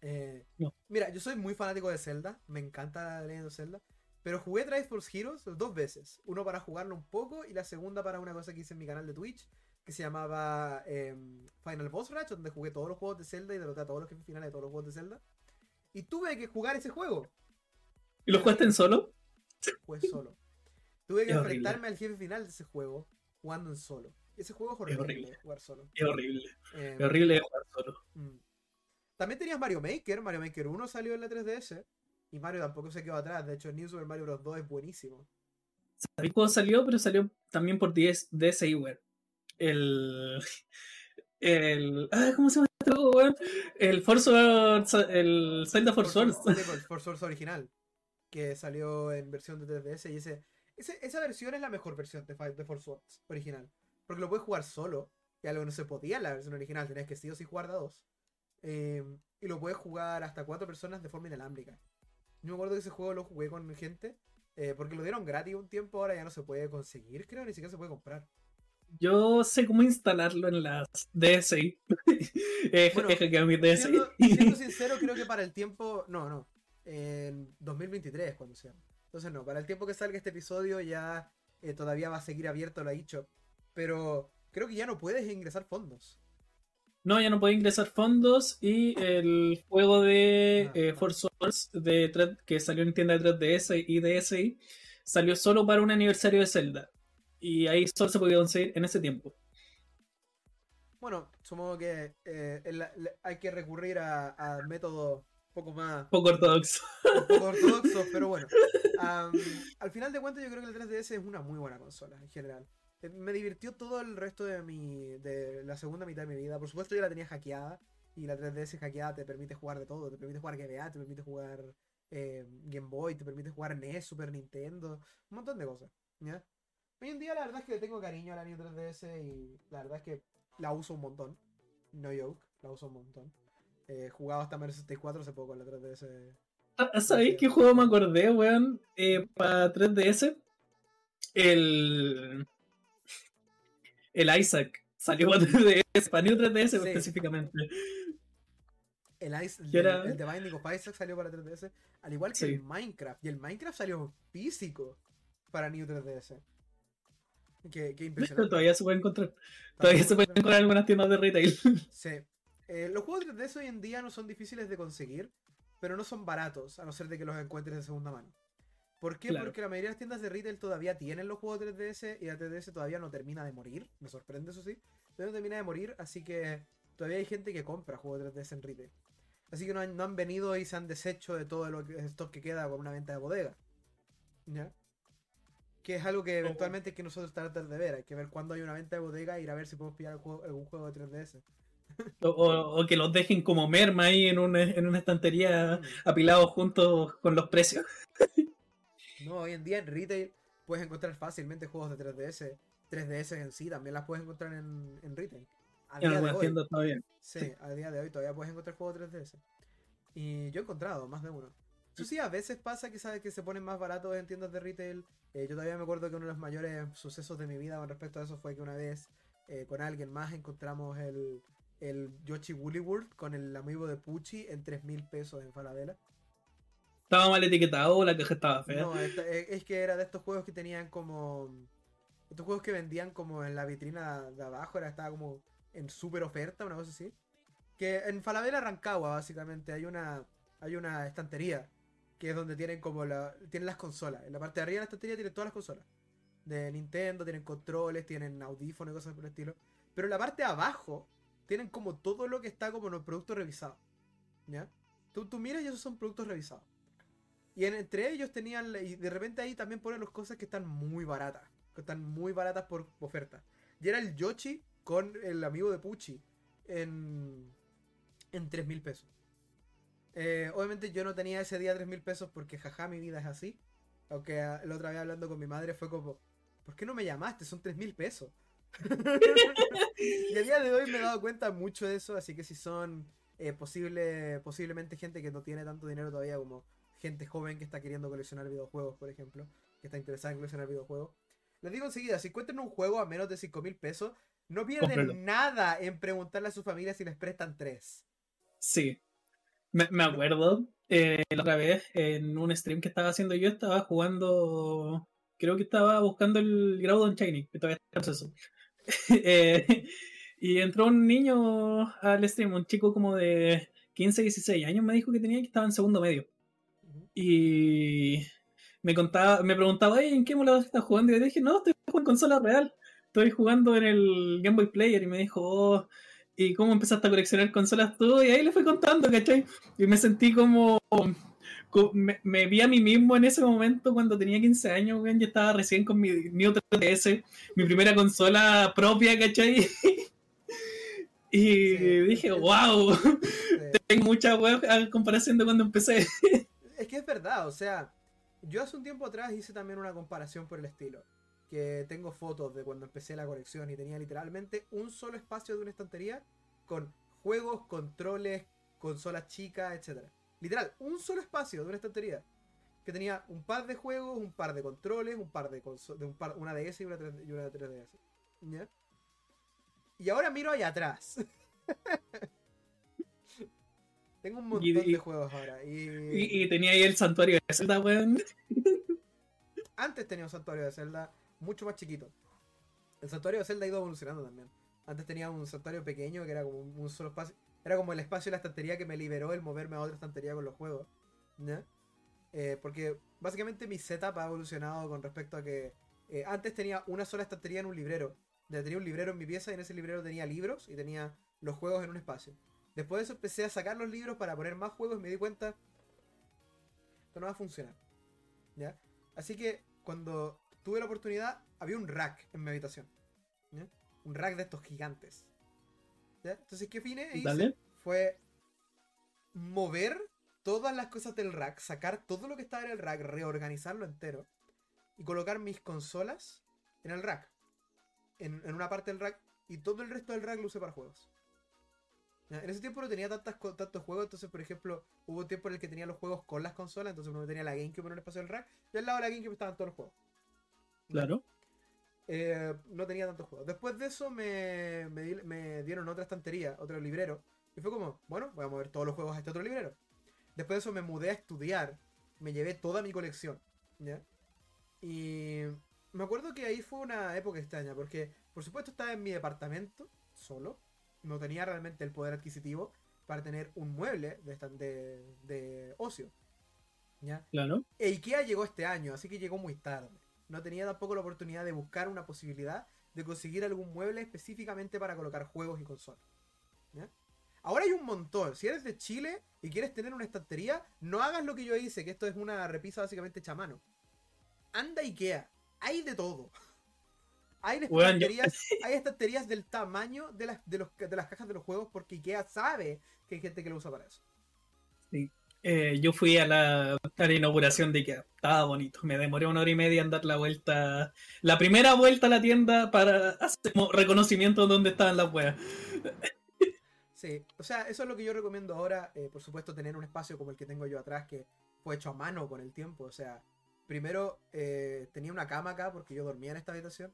Eh, No. Mira, yo soy muy fanático de Zelda. Me encanta la leyenda de Zelda. Pero jugué Triforce Heroes dos veces. Uno para jugarlo un poco y la segunda para una cosa que hice en mi canal de Twitch. Que se llamaba em, Final Boss Rush, donde jugué todos los juegos de Zelda y derroté a todos los jefes finales de todos los juegos de Zelda. Y tuve que jugar ese juego. ¿Y lo jugaste en solo? Jugué solo. Tuve que Es horrible. enfrentarme al jefe final de ese juego jugando en solo. Ese juego es horrible, horrible. jugar solo. Es horrible. Em, Es horrible jugar solo. Mm. También tenías Mario Maker. Mario Maker 1 salió en la 3DS. Y Mario tampoco se quedó atrás. De hecho, New Super Mario Bros. 2 es buenísimo. ¿Sabéis cuándo salió? Pero salió también por 10 DSiWare. El. El. Ah, ¿Cómo se llama este juego, weón? El Force Wars- El Zelda Force Force- Wars. sí, pues, Force Wars original. Que salió en versión de 3DS. Y ese, ese- esa versión es la mejor versión de, de Force Wars original. Porque lo puedes jugar solo. Y algo que no se podía en la versión original. Tenías que sí o sí jugar de a dos. Eh, y lo puedes jugar hasta cuatro personas de forma inalámbrica. Yo me acuerdo que ese juego lo jugué con gente. eh, porque lo dieron gratis un tiempo. Ahora ya no se puede conseguir, creo. Ni siquiera se puede comprar. Yo sé cómo instalarlo en las DSi. He Bueno, DSi. Siendo, siendo sincero, creo que para el tiempo. No, no. En 2023, cuando sea. Entonces, no. Para el tiempo que salga este episodio, ya eh, todavía va a seguir abierto la eShop. Pero creo que ya no puedes ingresar fondos. No, ya no puede ingresar fondos y el juego de Ah. eh, Force Wars de 3 que salió en tienda de 3DS y DSi salió solo para un aniversario de Zelda. Y ahí solo se podía conseguir en ese tiempo. Bueno, supongo que eh, en la- la- hay que recurrir a, a métodos poco más Poco ortodoxo. un poco ortodoxos, pero bueno. Al final de cuentas, yo creo que el 3DS es una muy buena consola en general. Eh, me divirtió todo el resto de mi. de la segunda mitad de mi vida. Por supuesto, yo la tenía hackeada. Y la 3DS hackeada te permite jugar de todo. Te permite jugar GBA, te permite jugar eh, Game Boy, te permite jugar NES, Super Nintendo. Un montón de cosas. ¿ya? Hoy en día la verdad es que le tengo cariño a la New 3DS y la verdad es que la uso un montón. No joke, la uso un montón. He jugado hasta Mario 64 hace poco en la 3DS. Ah, ¿Sabéis qué juego me acordé, weón? Eh, para 3DS. El. El Isaac. Salió para 3DS, para New 3DS Sí. específicamente. El, ¿Qué era? Binding of Isaac salió para 3DS. Al igual que Sí. el Minecraft. Y el Minecraft salió físico para New 3DS. Qué, impresionante. todavía se puede encontrar. Todavía se puede encontrar en algunas tiendas de retail. Sí. Eh, los juegos 3DS hoy en día no son difíciles de conseguir, pero no son baratos, a no ser de que los encuentres de segunda mano. ¿Por qué? Claro. Porque la mayoría de las tiendas de retail todavía tienen los juegos 3DS y la 3DS todavía no termina de morir. Me sorprende eso sí. Todavía no termina de morir, así que todavía hay gente que compra juegos 3DS en retail. Así que no han, no han venido y se han deshecho de todo lo que, stock que queda con una venta de bodega. ¿Ya? Que es algo que eventualmente hay que nosotros tratar de ver. Hay que ver cuándo hay una venta de bodega e ir a ver si podemos pillar juego- algún juego de 3DS. O, o- o que los dejen como merma ahí en una, en una estantería Mm. apilados juntos con los precios. No, hoy en día en retail puedes encontrar fácilmente juegos de 3DS. 3DS en sí también las puedes encontrar en, en retail. A día de hoy. todavía. Sí, sí. a día de hoy todavía puedes encontrar juegos 3DS. Y yo he encontrado más de uno. Eso sí, a veces pasa que sabes que se ponen más baratos en tiendas de retail. Eh, yo todavía me acuerdo que uno de los mayores sucesos de mi vida con respecto a eso fue que una vez eh, con alguien más encontramos el, el Yoshi Woolly World con el amiibo de Pucci en 3 mil pesos en Falabella. Estaba mal etiquetado, la caja estaba fea. No, eh, es que era de estos juegos que tenían como. Estos juegos que vendían como en la vitrina de abajo, era, estaba como en super oferta, una cosa así. Que en Falabella Rancagua, básicamente, hay una. Hay una estantería. Que es donde tienen como la. Tienen las consolas. En la parte de arriba de la estantería tienen todas las consolas. De Nintendo, tienen controles, tienen audífonos y cosas por el estilo. Pero en la parte de abajo tienen como todo lo que está como en los productos revisados. ¿Ya? Tú, tú miras y esos son productos revisados. Y en- entre ellos tenían, y de repente ahí también ponen las cosas que están muy baratas, que están muy baratas por oferta. Y era el Yoshi con el amigo de Pucci en, en 3 mil pesos. Eh, obviamente yo no tenía ese día 3 mil pesos porque jaja mi vida es así. Aunque ah, la otra vez hablando con mi madre fue como, ¿por qué no me llamaste? Son 3 mil pesos. y a día de hoy me he dado cuenta mucho de eso, así que si son eh, posible, posiblemente gente que no tiene tanto dinero todavía como gente joven que está queriendo coleccionar videojuegos, por ejemplo, que está interesada en coleccionar videojuegos. Les digo enseguida, si encuentran un juego a menos de 5 mil pesos, no pierden nada en preguntarle a su familia si les prestan tres. Sí. Me, me acuerdo, eh, la otra vez, en un stream que estaba haciendo yo, estaba jugando. Creo que estaba buscando el Groudon Shiny, que todavía está en proceso. Eh, y entró un niño al stream, un chico como de 15, 16 años, me dijo que tenía que estaba en segundo medio. Y me contaba, me preguntaba, "Ey, ¿en qué emulador estás jugando? Y yo dije, no, estoy jugando en consola real. Estoy jugando en el Game Boy Player. Y me dijo, "Oh, ¿y cómo empezaste a coleccionar consolas tú? Y ahí le fui contando, ¿cachai? Y me sentí como. co- me, me vi a mí mismo en ese momento cuando tenía 15 años, weón. Yo estaba recién con mi New 3DS, mi primera consola propia, ¿cachai? Y Sí, dije, wow, tengo mucha weón a comparación de cuando empecé. Es que es verdad, o sea, yo hace un tiempo atrás hice también una comparación por el estilo. Que tengo fotos de cuando empecé la colección y tenía literalmente un solo espacio de una estantería con juegos, controles, consolas chicas, etc. Literal, un solo espacio de una estantería. Que tenía un par de juegos, un par de controles, un par de de un par, una DS y una, 3, y una 3DS. ¿Ya? Y ahora miro allá atrás. Tengo un montón Y- de juegos ahora. Y, y tenía ahí el santuario de Zelda, weón. Antes tenía un santuario de Zelda mucho más chiquito. El santuario de Zelda ha ido evolucionando también. Antes tenía un santuario pequeño que era como un, solo espacio. Era como el espacio de la estantería que me liberó el moverme a otra estantería con los juegos. ¿ya? Eh, porque básicamente mi setup ha evolucionado con respecto a que eh, antes tenía una sola estantería en un librero. Tenía un librero en mi pieza y en ese librero tenía libros y tenía los juegos en un espacio. Después de eso empecé a sacar los libros para poner más juegos y me di cuenta esto no va a funcionar. ¿Ya? Así que cuando tuve la oportunidad, había un rack en mi habitación. ¿ya? Un rack de estos gigantes. ¿ya? Entonces, ¿qué fine hice? Dale. Fue mover todas las cosas del rack, sacar todo lo que estaba en el rack, reorganizarlo entero y colocar mis consolas en el rack. En, en una parte del rack y todo el resto del rack lo usé para juegos. En ese tiempo no tenía tantas, tantos juegos, entonces por ejemplo hubo un tiempo en el que tenía los juegos con las consolas, entonces uno tenía la GameCube en un espacio del rack y al lado de la GameCube estaban todos los juegos. Claro. Eh, no tenía tantos juegos. Después de eso me, me, di- me dieron otra estantería, otro librero. Y fue como, bueno, voy a mover todos los juegos a este otro librero. Después de eso me mudé a estudiar. Me llevé toda mi colección. ¿Ya? Y me acuerdo que ahí fue una época extraña. Porque, por supuesto, estaba en mi departamento, solo. No tenía realmente el poder adquisitivo para tener un mueble de, de, de ocio. ¿Ya? Claro. E IKEA llegó este año, así que llegó muy tarde. No tenía tampoco la oportunidad de buscar una posibilidad de conseguir algún mueble específicamente para colocar juegos y consolas. ¿Ya? Ahora hay un montón. Si eres de Chile y quieres tener una estantería, no hagas lo que yo hice, que esto es una repisa básicamente hecha a mano. Anda a IKEA. Hay de todo. Hay yo- estanterías, hay estanterías del tamaño de las, de, los, de las cajas de los juegos porque IKEA sabe que hay gente que lo usa para eso. Eh, yo fui a la, a la inauguración de Ikea. Estaba bonito. Me demoré una hora y media en dar la vuelta. La primera vuelta a la tienda para hacer reconocimiento de dónde estaban las weas. Sí, o sea, eso es lo que yo recomiendo ahora. eh, por supuesto, tener un espacio como el que tengo yo atrás, que fue hecho a mano con el tiempo. O sea, primero eh, tenía una cama acá porque yo dormía en esta habitación.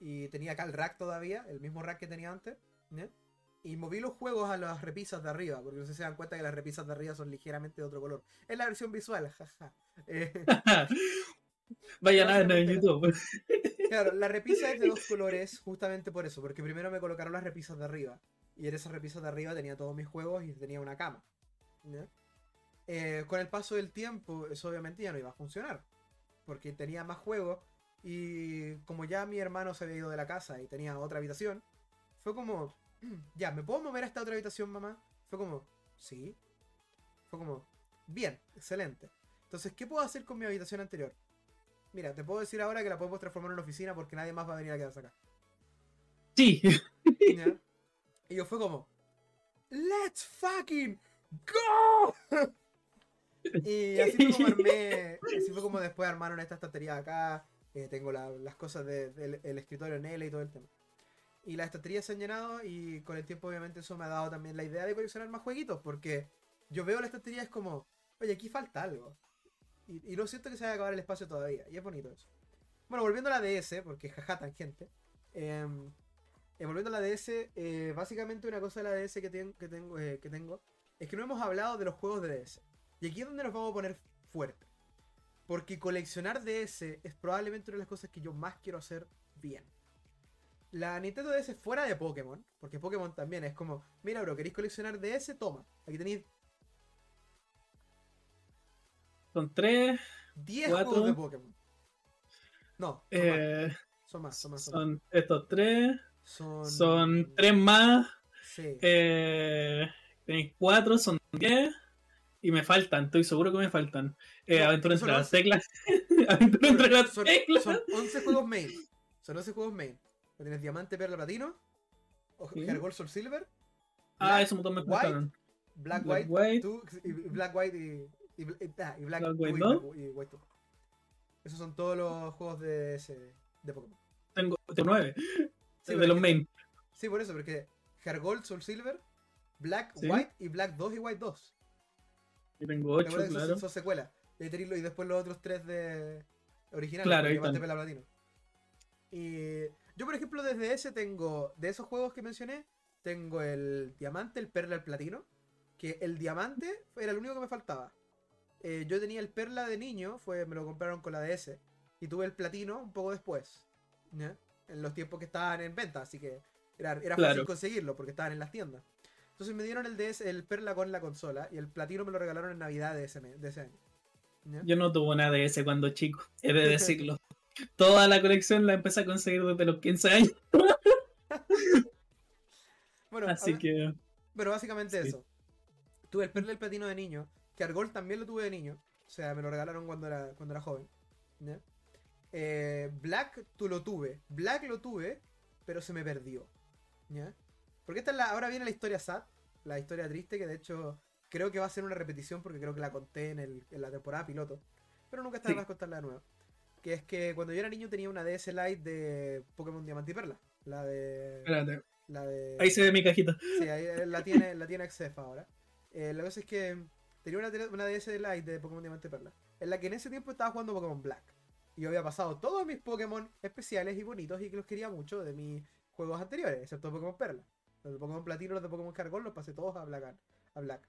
Y tenía acá el rack todavía, el mismo rack que tenía antes. Y moví los juegos a las repisas de arriba, porque no sé si se dan cuenta que las repisas de arriba son ligeramente de otro color. Es la versión visual, jaja. Eh, Vayan a en YouTube. Claro, la repisa es de dos colores justamente por eso, porque primero me colocaron las repisas de arriba. Y en esas repisas de arriba tenía todos mis juegos y tenía una cama. Eh, con el paso del tiempo, eso obviamente ya no iba a funcionar. Porque tenía más juegos y como ya mi hermano se había ido de la casa y tenía otra habitación, fue como, "Mm, ya, ¿me puedo mover a esta otra habitación, mamá? Fue como, sí. Fue como, bien, excelente. Entonces, ¿qué puedo hacer con mi habitación anterior? Mira, te puedo decir ahora que la podemos transformar en una oficina porque nadie más va a venir a quedarse acá. Sí. ¿Ya? Y yo fue como, ¡Let's fucking go! y así fue como armé, así fue como después armaron esta estantería acá. Eh, tengo la- las cosas de- del el escritorio en L y todo el tema. Y las estanterías se han llenado y con el tiempo obviamente eso me ha dado también la idea de coleccionar más jueguitos porque yo veo la estantería es como, oye, aquí falta algo. Y, y no siento que se vaya a acabar el espacio todavía. Y es bonito eso. Bueno, volviendo a la DS, porque jaja tangente. em, eh, volviendo a la DS, eh, básicamente una cosa de la DS que, ten- que tengo, eh, que tengo es que no hemos hablado de los juegos de DS. Y aquí es donde nos vamos a poner fuerte. Porque coleccionar DS es probablemente una de las cosas que yo más quiero hacer bien. La Nintendo DS fuera de Pokémon, porque Pokémon también es como, mira bro, ¿queréis coleccionar DS? Toma, aquí tenéis Son tres. 10 Cuatro. juegos de Pokémon. No, son, eh, más, son más, son más, son más. son estos tres. Son, Son tres más. Sí. Eh, tenéis cuatro, son diez. Y me faltan, estoy seguro que me faltan. Eh, No, aventura entre las teclas. aventura entre las son, teclas. son 11 juegos main. Son 11 juegos main. Tienes Diamante, Perla, Platino. O Sí. Gold, Soul Silver. ah, Black, esos montón me faltaron. Black, Black, White, White. two, y, Black White y, y, y- ah, y Black, Black, White. Black- y White two. Esos son todos los juegos de, ese, de Pokémon. Tengo, tengo nueve. Sí, de los main. Sí, por eso, porque Heart Gold, Soul Silver, Black, Sí. White y Black 2 y White 2. Yo tengo ¿Te ocho, acuerdas que son- claro. son, secuelas? Y, después los otros tres de originales. Claro, ahí Platino. Y yo, por ejemplo, desde ese tengo, de esos juegos que mencioné, tengo el diamante, el perla, el platino. Que el diamante era el único que me faltaba. Eh, yo tenía el perla de niño, fue, me lo compraron con la DS. Y tuve el platino un poco después. En los tiempos que estaban en venta, así que era, era fácil Claro. conseguirlo porque estaban en las tiendas. Entonces me dieron el DS, el perla con la consola. Y el platino me lo regalaron en Navidad de ese, de ese año. ¿ya? Yo no tuve una ese cuando chico, he de decirlo. Toda la colección la empecé a conseguir desde los 15 años. Bueno, Así que. Pero básicamente Sí. eso. Tuve el perla y el platino de niño. Que Argol también lo tuve de niño. O sea, me lo regalaron cuando era, cuando era joven. ¿ya? Eh, Black tú lo tuve. Black lo tuve, pero se me perdió. ¿Ya? Porque esta es la, ahora viene la historia sad, la historia triste, que de hecho creo que va a ser una repetición porque creo que la conté en, el, en la temporada piloto. Pero nunca está Sí. más contarla de nuevo. Que es que cuando yo era niño tenía una DS Lite de Pokémon Diamante y Perla. La de. Espérate. La de. Ahí se ve mi cajita. Sí, ahí eh, la tiene, la tiene Xef ahora. Eh, la cosa es que tenía una, una DS Lite de Pokémon Diamante y Perla. En la que en ese tiempo estaba jugando Pokémon Black. Y yo había pasado todos mis Pokémon especiales y bonitos y que los quería mucho de mis juegos anteriores, excepto Pokémon Perla. Los de Pokémon Platino, los de Pokémon Cargón, los pasé todos a Black. A Black.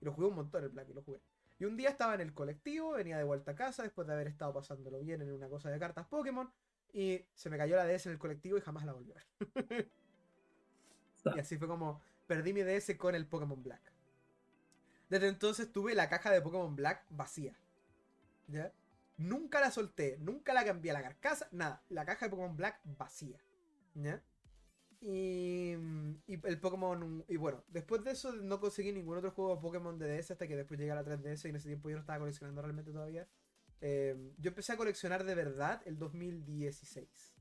Y los jugué un montón el Black y los jugué. Y un día estaba en el colectivo, venía de vuelta a casa después de haber estado pasándolo bien en una cosa de cartas Pokémon. Y se me cayó la DS en el colectivo y jamás la volví a ver. Y así fue como perdí mi DS con el Pokémon Black. Desde entonces tuve la caja de Pokémon Black vacía. ¿Ya? Nunca la solté, nunca la cambié a la carcasa, nada. La caja de Pokémon Black vacía. ¿Ya? Y, y el Pokémon. Y bueno, después de eso no conseguí ningún otro juego de Pokémon de DS hasta que después llegué a la 3DS y en ese tiempo yo no estaba coleccionando realmente todavía. Eh, yo empecé a coleccionar de verdad el 2016.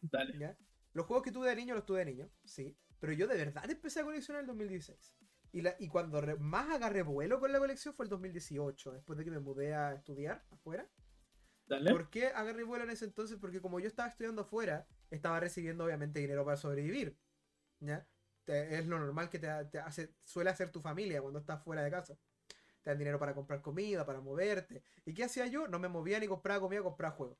Dale. ¿ya? Los juegos que tuve de niño los tuve de niño, sí. Pero yo de verdad empecé a coleccionar el 2016. Y, la, y cuando re- más agarré vuelo con la colección fue el 2018, después de que me mudé a estudiar afuera. Dale. ¿Por qué agarré vuelo en ese entonces? Porque como yo estaba estudiando afuera, estaba recibiendo obviamente dinero para sobrevivir. ¿Ya? Te- es lo normal que te, te hace, suele hacer tu familia cuando estás fuera de casa. Te dan dinero para comprar comida, para moverte. ¿Y qué hacía yo? No me movía ni compraba comida, compraba juegos.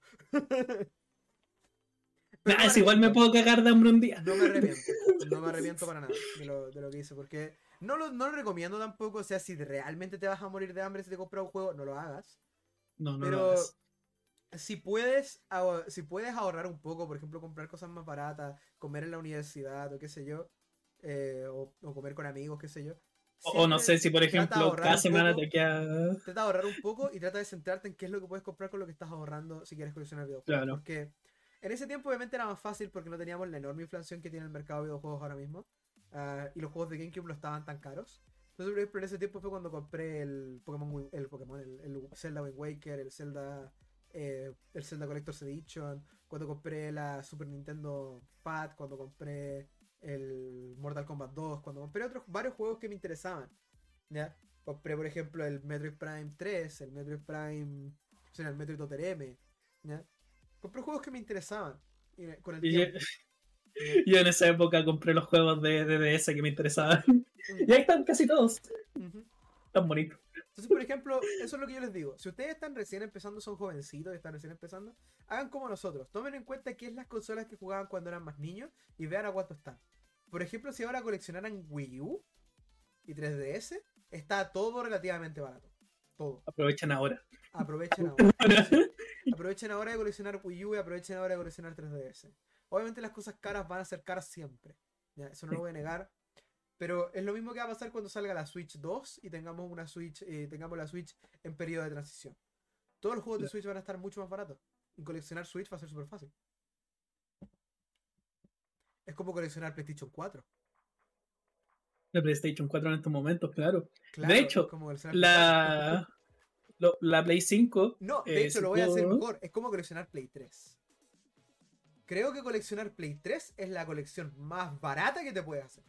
Nah, no es igual me puedo cagar de hambre un día. No me arrepiento. No me arrepiento para nada de lo, de lo que hice. Porque no lo, no lo recomiendo tampoco. O sea, si realmente te vas a morir de hambre si te compras un juego, no lo hagas. No, no Pero lo hagas. Si puedes, si puedes ahorrar un poco, por ejemplo, comprar cosas más baratas, comer en la universidad o qué sé yo, eh, o, o comer con amigos, qué sé yo. O o no sé si, por ejemplo, cada semana poco. te queda. Trata de ahorrar un poco y trata de centrarte en qué es lo que puedes comprar con lo que estás ahorrando si quieres coleccionar videojuegos. Claro. Porque en ese tiempo obviamente era más fácil porque no teníamos la enorme inflación que tiene el mercado de videojuegos ahora mismo. ah, y los juegos de GameCube no estaban tan caros. Entonces, por ejemplo, en ese tiempo fue cuando compré el Pokémon, el, Pokémon el, el Zelda Wind Waker, el Zelda, eh, el Zelda Collector's Edition, cuando compré la Super Nintendo Fat, cuando compré el Mortal Kombat 2, cuando compré otros varios juegos que me interesaban. ¿ya? Compré, por ejemplo, el Metroid Prime 3, el Metroid Prime, o sea, el Metroid Other M, ¿ya? Compré juegos que me interesaban. Y eh, con el Y tiempo. yo en esa época compré los juegos de, de DS que me interesaban. Y ahí están casi todos. Ujú. Tan bonitos. Entonces, por ejemplo, eso es lo que yo les digo. Si ustedes están recién empezando, son jovencitos y están recién empezando, hagan como nosotros. Tomen en cuenta qué es las consolas que jugaban cuando eran más niños y vean a cuánto están. Por ejemplo, si ahora coleccionaran Wii U y 3DS, está todo relativamente barato. Todo. Aprovechan ahora. Aprovechen ahora. Aprovechen ahora de coleccionar Wii U y aprovechen ahora de coleccionar 3DS. Obviamente las cosas caras van a ser caras siempre. ¿ya? Eso no lo voy a negar. Pero es lo mismo que va a pasar cuando salga la Switch 2 y tengamos una Switch, eh, tengamos la Switch en periodo de transición. Todos los juegos de. Switch van a estar mucho más baratos. Y coleccionar Switch va a ser súper fácil. Es como coleccionar PlayStation 4. La PlayStation 4 en estos momentos, claro. Claro, hecho, es como coleccionar Play 4. La, lo- la Play 5. No, de eh, hecho lo voy a hacer mejor. Es como coleccionar Play 3. Creo que coleccionar Play 3 es la colección más barata que te puedes hacer.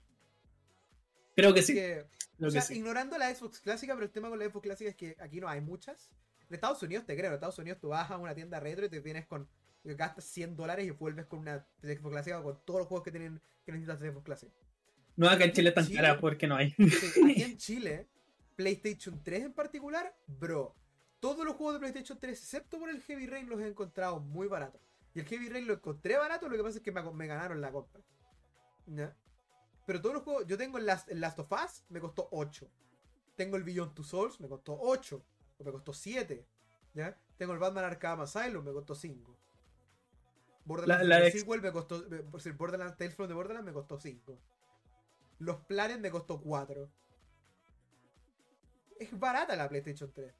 Creo que sí. que, Creo o sea, que sí. ignorando la Xbox clásica, pero el tema con la Xbox clásica es que aquí no hay muchas. En Estados Unidos te creo, en Estados Unidos tú vas a una tienda retro y te vienes con. gastas 100 dólares y vuelves con una Xbox clásica con todos los juegos que tienen que necesitas de Xbox clásica. No acá en Chile tan Chile- cara porque no hay. Sí, aquí en Chile, PlayStation 3 en particular, bro. Todos los juegos de PlayStation 3, excepto por el Heavy Rain, los he encontrado muy baratos. Y el Heavy Rain lo encontré barato, lo que pasa es que me, me ganaron la compra. ¿Ya? Pero todos los juegos, yo tengo el Last, el Last of Us, me costó 8. Tengo el Beyond Two Souls, me costó 8. O me costó 7. ¿Ya? Tengo el Batman Arkham Asylum, me costó 5. Borderlands La- la Sequel me costó. por decir, Borderlands Tales from the Borderlands me costó 5. Los planes me costó 4. Es barata la PlayStation 3.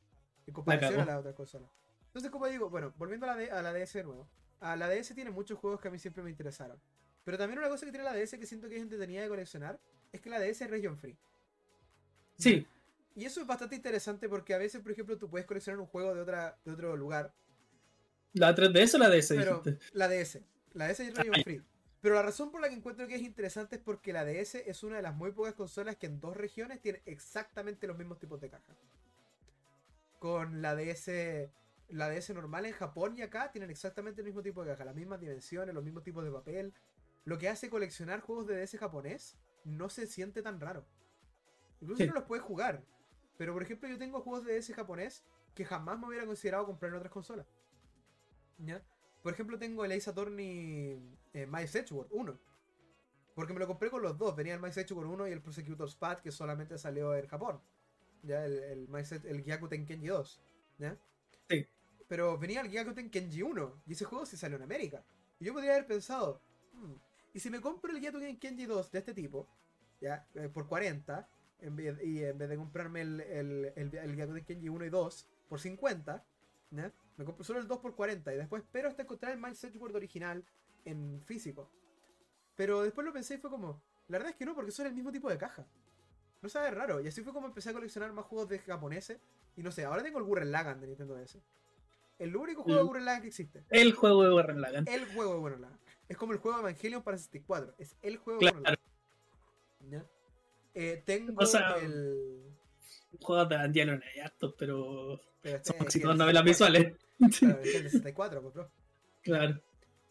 En comparación a las otras consolas. Entonces, como digo, bueno, volviendo a la, a la DS de nuevo. A la DS tiene muchos juegos que a mí siempre me interesaron. Pero también una cosa que tiene la DS que siento que es entretenida de coleccionar es que la DS es region free. Sí, Y eso es bastante interesante porque a veces, por ejemplo, tú puedes coleccionar un juego de, otra, de otro lugar ¿La 3DS o la DS? Pero la DS. La DS Ah, ya. free. Pero la razón por la que encuentro que es interesante es porque la DS es una de las muy pocas consolas que en dos regiones tiene exactamente los mismos tipos de caja. Con la DS, la DS normal en Japón y acá tienen exactamente el mismo tipo de caja, las mismas dimensiones, los mismos tipos de papel. Lo que hace coleccionar juegos de DS japonés no se siente tan raro. Incluso Sí. no los puedes jugar. Pero por ejemplo yo tengo juegos de DS japonés que jamás me hubiera considerado comprar en otras consolas. ¿Ya? Por ejemplo, tengo el Ace Attorney eh, Mice Edgeworth 1. Porque me lo compré con los dos. Venía el Mice Edgeworth 1 y el Prosecutor's Path que solamente salió en Japón. ¿Ya? El, el, Mice- el Gyakuten Kenji 2. ¿Ya? Sí. Pero venía el Gyakuten Kenji 1. Y ese juego sí salió en América. Y yo podría haber pensado, "Hmm, ¿y si me compro el Gyakuten Kenji 2 de este tipo? ¿Ya? Eh, por 40. En vez, y en vez de comprarme el, el, el, el Kenji 1 y 2 por 50. ¿ya? Me compro solo el 2 por 40 y después espero hasta encontrar el Miles Edgeworth original en físico. Pero después lo pensé y fue como, la verdad es que no, porque son el mismo tipo de caja. No sabe raro. Y así fue como empecé a coleccionar más juegos de japoneses. Y no sé, ahora tengo el Gurren Lagann de Nintendo DS. El único juego de. Gurren Lagann que existe. El juego de Warren Lagan. El juego de Gurren Lagann. Es como el juego Evangelion para 64. Es el juego Claro. ¿Ya? Eh, tengo O sea, el... Juegos de Evangelion hay hartos, pero pero este son novelas 64. visuales. Claro, es el de 64, pues, bro. Claro.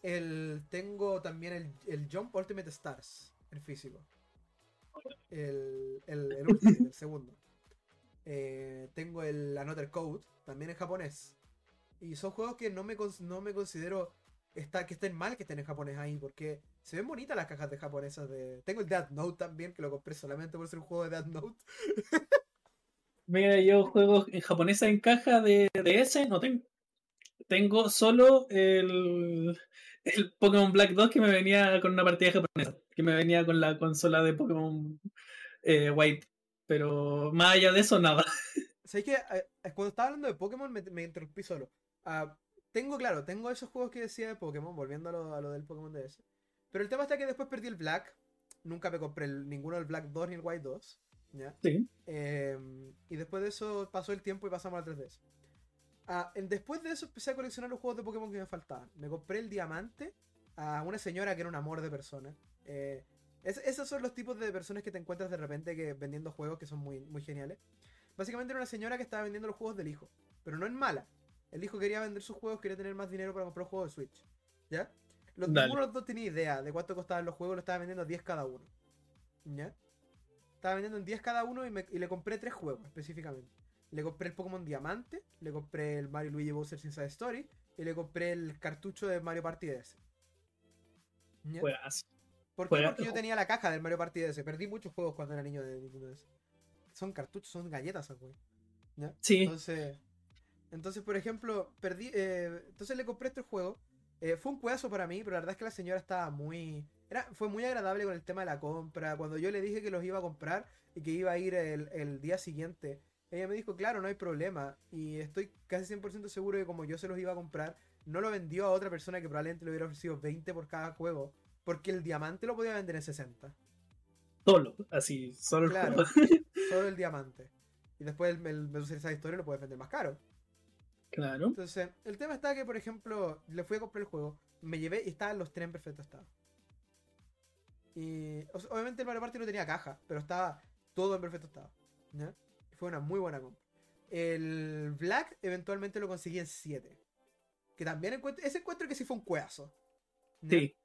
El, tengo también el, el Jump Ultimate Stars, el físico. El, el, el Ultimate, el segundo. Eh, tengo el Another Code, también en japonés. Y son juegos que no me, no me considero está, que estén mal que estén en japonés ahí, porque se ven bonitas las cajas de japonesas de... Tengo el Death Note también, que lo compré solamente por ser un juego de Death Note. Mira, yo juegos en japonesa en caja de DS no tengo. Tengo solo el, el Pokémon Black 2 que me venía con una partida japonesa, que me venía con la consola de Pokémon eh, White. Pero más allá de eso, nada. ¿Sabes que Cuando estaba hablando de Pokémon me, me interrumpí solo. Ah, tengo, claro, tengo esos juegos que decía de Pokémon, volviendo a lo, a lo del Pokémon DS. Pero el tema está que después perdí el Black. Nunca me compré el- ninguno del Black 2 ni el White 2. ¿ya? Sí. Eh, y después de eso pasó el tiempo y pasamos al 3DS. Ah, después de eso empecé a coleccionar los juegos de Pokémon que me faltaban. Me compré el diamante a una señora que era un amor de persona. Eh, es- esos son los tipos de personas que te encuentras de repente que vendiendo juegos que son muy, muy geniales. Básicamente era una señora que estaba vendiendo los juegos del hijo, pero no en mala. El hijo quería vender sus juegos, quería tener más dinero para comprar un juego de Switch. ¿Ya? Los, ninguno de los dos tenía idea de cuánto costaban los juegos, lo estaba vendiendo a 10 cada uno. ¿Ya? Estaba vendiendo en 10 cada uno y, me- y le compré tres juegos específicamente. Le compré el Pokémon Diamante, le compré el Mario Luigi Bowser's Inside Story y le compré el cartucho de Mario Party DS. ¿Ya? ¿Por qué? Porque yo tenía la caja del Mario Party DS. Perdí muchos juegos cuando era niño de Nintendo DS. Son cartuchos, son galletas, güey. ¿Ya? Sí. Entonces, entonces, por ejemplo, perdí. eh, entonces le compré este juego. Eh, fue un cuedazo para mí, pero la verdad es que la señora estaba muy. Era, fue muy agradable con el tema de la compra. Cuando yo le dije que los iba a comprar y que iba a ir el, el día siguiente, ella me dijo, claro, no hay problema. Y estoy casi 100% seguro de que como yo se los iba a comprar, no lo vendió a otra persona que probablemente le hubiera ofrecido 20 por cada juego. Porque el diamante lo podía vender en 60. Solo, así, solo el Claro. juego. Solo el diamante. Y después el, el, el esa historia lo puedes vender más caro. Claro. Entonces, el tema está que, por ejemplo, le fui a comprar el juego, me llevé y estaban los tres en perfecto estado. Y o sea, obviamente el Mario Party no tenía caja, pero estaba todo en perfecto estado. ¿ya? Fue una muy buena compra. El Black eventualmente lo conseguí en 7. Que también encuentro. Ese encuentro que sí fue un cueazo. Sí.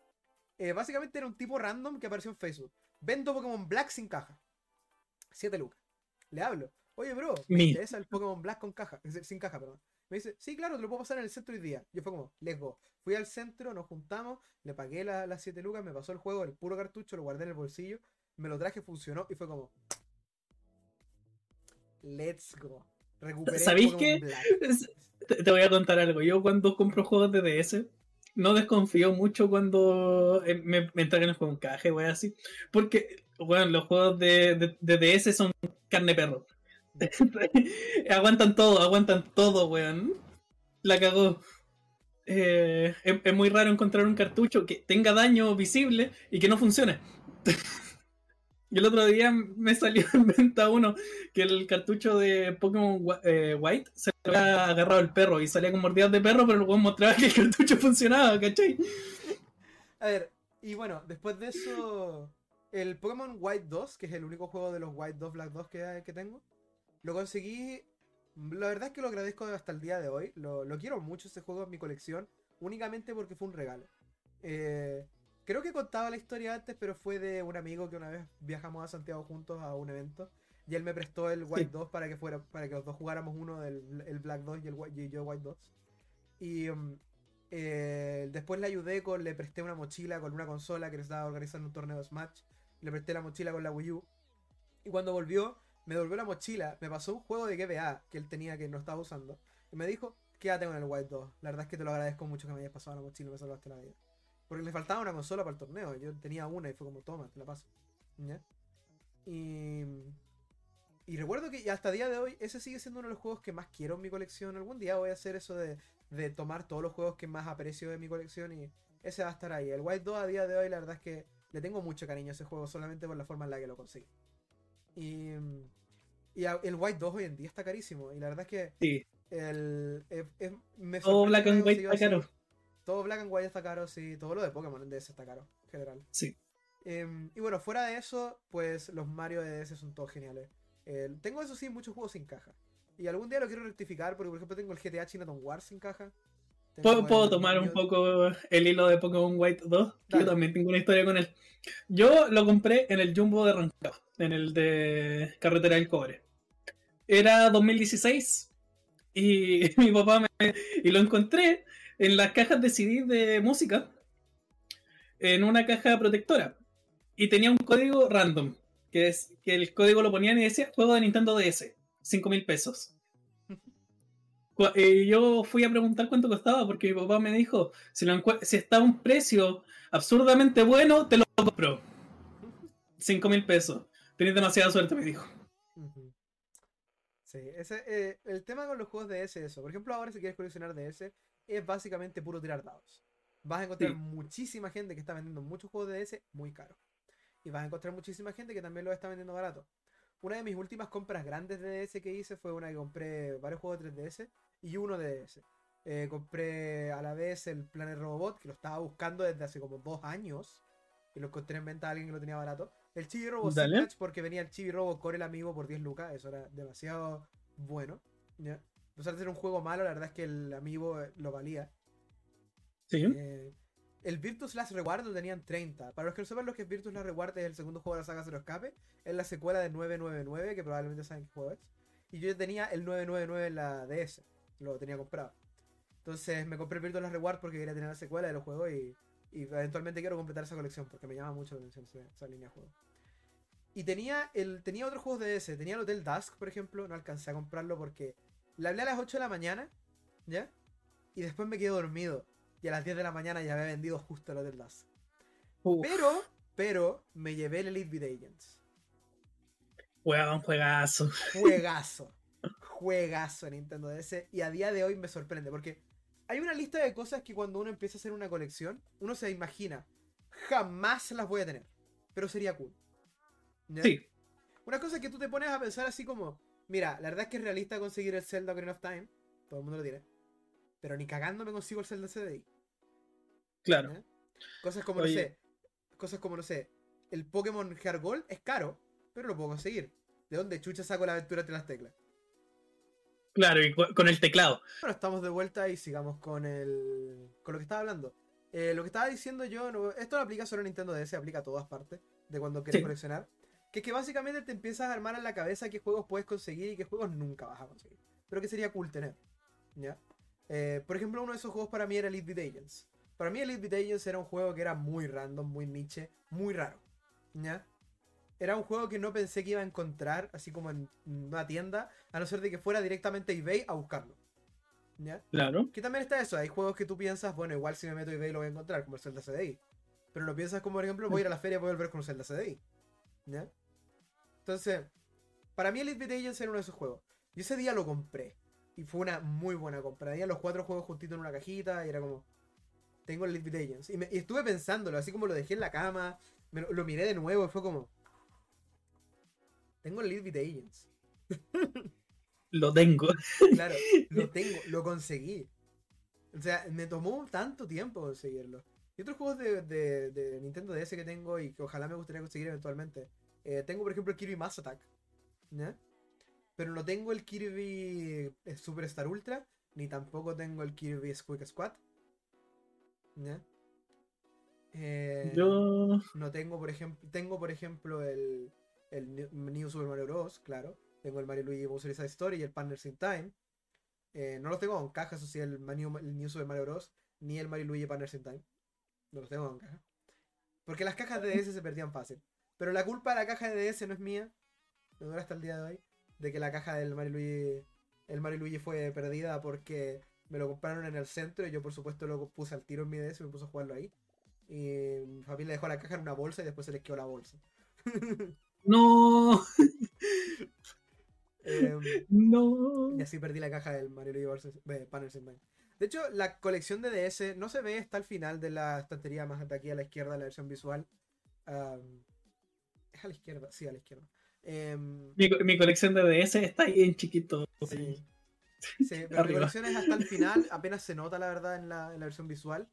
Eh, básicamente era un tipo random que apareció en Facebook. Vendo Pokémon Black sin caja. 7 lucas. Le hablo. Oye, bro, ¿me Mi- interesa el Pokémon Black con caja? Decir, Sin caja, perdón. Me dice, sí, claro, te lo puedo pasar en el centro hoy día. Yo fue como, let's go. Fui al centro, nos juntamos, le pagué la- las 7 lucas, me pasó el juego, el puro cartucho, lo guardé en el bolsillo, me lo traje, funcionó y fue como, let's go. Recuperé ¿Sabéis qué? Te, voy a contar algo. Yo cuando compro juegos de DS, no desconfío mucho cuando eh, me, me entregan el juego en caja, wey, así. Porque, bueno, los juegos de, de- de DS son carne perro. aguantan todo, aguantan todo, weón. La cagó. Eh, es, muy raro encontrar un cartucho que tenga daño visible y que no funcione. Y el otro día me salió en venta uno que el cartucho de Pokémon eh, White se lo había agarrado el perro y salía con mordidas de perro, pero luego mostraba que el cartucho funcionaba, ¿cachai? A ver, y bueno, después de eso, el Pokémon White 2, que es el único juego de los White 2, Black 2 que, que tengo, lo conseguí. La verdad es que lo agradezco hasta el día de hoy. Lo, lo quiero mucho ese juego en mi colección, únicamente porque fue un regalo. Eh, creo que contaba la historia antes, pero fue de un amigo que una vez viajamos a Santiago juntos a un evento. Y él me prestó el White 2 para que fuera, para que los dos jugáramos uno del el Black 2 y el y yo White 2. Y um, eh, después le ayudé con, le presté una mochila con una consola que le estaba organizando un torneo de Smash. Le presté la mochila con la Wii U. Y cuando volvió, me devolvió la mochila, me pasó un juego de GBA que él tenía que no estaba usando. Y me dijo, quédate con el White 2. La verdad es que te lo agradezco mucho que me hayas pasado la mochila me salvaste la vida. Porque le faltaba una consola para el torneo. Yo tenía una y fue como, toma, te la paso. Y. Y recuerdo que hasta el día de hoy, ese sigue siendo uno de los juegos que más quiero en mi colección. Algún día voy a hacer eso de, de tomar todos los juegos que más aprecio de mi colección y ese va a estar ahí. El White 2 a día de hoy, la verdad es que le tengo mucho cariño a ese juego solamente por la forma en la que lo conseguí. Y, y el White 2 hoy en día está carísimo. Y la verdad es que Sí. el, me Todo Black and White está caro. Todo Black and White está caro, sí. Todo lo de Pokémon en DS está caro, en general. Sí. Em, y bueno, fuera de eso, pues los Mario de DS son todos geniales. El- tengo eso sí muchos juegos sin caja. Y algún día lo quiero rectificar porque por ejemplo tengo el GTA Chinatown Wars sin caja. ¿Puedo, tomar un poco el hilo de Pokémon White 2? Que Dale. Yo también tengo una historia con él. Yo lo compré en el Jumbo de Rancagua, en el de Carretera del Cobre. Era 2016 y mi papá me... Y lo encontré en las cajas de CD de música, en una caja protectora. Y tenía un código random, que es que el código lo ponían y decía juego de Nintendo DS, 5 mil pesos. Eh, yo fui a preguntar cuánto costaba porque mi papá me dijo, si, lo encue- si está a un precio absurdamente bueno, te lo compro. 5 mil pesos. Tenés demasiada suerte, me dijo. Sí, ese, eh, el tema con los juegos de DS es eso. Por ejemplo, ahora si quieres coleccionar DS, es básicamente puro tirar dados. Vas a encontrar Sí. muchísima gente que está vendiendo muchos juegos de DS muy caros. Y vas a encontrar muchísima gente que también los está vendiendo barato. Una de mis últimas compras grandes de DS que hice fue una que compré varios juegos de 3DS y uno de DS. Eh, compré a la vez el Planet Robot, que lo estaba buscando desde hace como dos años. Y lo encontré en venta a alguien que lo tenía barato. El Chibi Robo Dale. Sinmatch, porque venía el Chibi Robo con el amigo por 10 lucas. Eso era demasiado bueno. ¿ya? A pesar de ser un juego malo, la verdad es que el amigo eh, lo valía. Sí. Eh, el Virtus Last Reward lo tenían 30. Para los que no sepan lo que es Virtus Last Reward, es el segundo juego de la saga Zero Escape. Es la secuela de 999, que probablemente saben qué juego es. Y yo ya tenía el 999 en la DS. Lo tenía comprado. Entonces me compré Last Reward porque quería tener la secuela de los juegos y, y eventualmente quiero completar esa colección porque me llama mucho la atención esa, esa línea de juegos. Y tenía, el, tenía otros juegos de DS. Tenía el Hotel Dusk, por ejemplo. No alcancé a comprarlo porque le hablé a las 8 de la mañana. ¿Ya? Y después me quedé dormido. Y a las 10 de la mañana ya había vendido justo el Hotel Dusk. Uf, Pero, pero, me llevé el Elite Beat Agents. weón, juegazo. Juegazo. Juegazo en Nintendo DS. Y a día de hoy me sorprende. Porque hay una lista de cosas que cuando uno empieza a hacer una colección, uno se imagina. Jamás las voy a tener. Pero sería cool. Sí. Una cosa que tú te pones a pensar así como. Mira, la verdad es que es realista conseguir el Zelda Ocarina of Time. Todo el mundo lo tiene. Pero ni cagando me consigo el Zelda CDI. Claro. Cosas como, Oye. no sé. Cosas como, no sé. El Pokémon Heart Gold es caro, pero lo puedo conseguir. ¿De dónde chucha saco la aventura entre las teclas? Claro, y con el teclado. Bueno, estamos de vuelta y sigamos con el. con lo que estaba hablando. Eh, lo que estaba diciendo yo, no- esto no aplica solo a Nintendo DS, aplica a todas partes de cuando quieres Sí. coleccionar. Que es que básicamente te empiezas a armar en la cabeza qué juegos puedes conseguir y qué juegos nunca vas a conseguir. Pero que sería cool tener. ¿Ya? Eh, por ejemplo, uno de esos juegos para mí era Elite Beat Agents. Para mí Elite Beat Agents era un juego que era muy random, muy niche, muy raro. ¿Ya? Era un juego que no pensé que iba a encontrar, así como en una tienda, a no ser de que fuera directamente a eBay a buscarlo. ¿Ya? Claro. Que también está eso, hay juegos que tú piensas, bueno, igual si me meto a eBay lo voy a encontrar, como el Zelda CDI. Pero lo piensas como, por ejemplo, voy a ir a la feria y voy a volver con un Zelda CDI. ¿Ya? Entonces, para mí Elite Beat Agents era uno de esos juegos. Yo ese día lo compré. Y fue una muy buena compra. Tenía los cuatro juegos juntitos en una cajita y era como, tengo el Elite Beat Agents. Y, me- y estuve pensándolo, así como lo dejé en la cama, me lo, lo miré de nuevo y fue como, Tengo el Elite Agents. Lo tengo. Claro, lo tengo, lo conseguí. O sea, me tomó tanto tiempo conseguirlo. Y otros juegos de, de, de Nintendo DS que tengo y que ojalá me gustaría conseguir eventualmente. Eh, tengo, por ejemplo, el Kirby Mass Attack. ¿ya? Pero no tengo el Kirby eh, Superstar Ultra, ni tampoco tengo el Kirby Squeak Squad. ¿ya? Eh, Yo. no tengo, por ejemplo, tengo, por ejemplo, el, el New- Super Mario Bros. Claro. Tengo el Mario Luigi Bowser Story y el Partners in Time. Eh, no los tengo en caja, eso sí, el, New, Super Mario Bros. Ni el Mario Luigi Partners in Time. No los tengo en caja. Porque las cajas de DS se perdían fácil. Pero la culpa de la caja de DS no es mía. Me dura hasta el día de hoy. De que la caja del Mario Luigi. El Mario Luigi fue perdida porque me lo compraron en el centro y yo por supuesto lo puse al tiro en mi DS y me puse a jugarlo ahí. Y mi familia dejó la caja en una bolsa y después se les quedó la bolsa. No. Em, No. y así perdí la caja del Mario eh, Partners in. De hecho, la colección de DS no se ve hasta el final de la estantería más de aquí a la izquierda, la versión visual. Es a la izquierda, sí, a la izquierda. Em, Mi, mi colección de DS está ahí en chiquito. Sí. Sí, pero mi colección es hasta el final, apenas se nota la verdad en la, en la versión visual.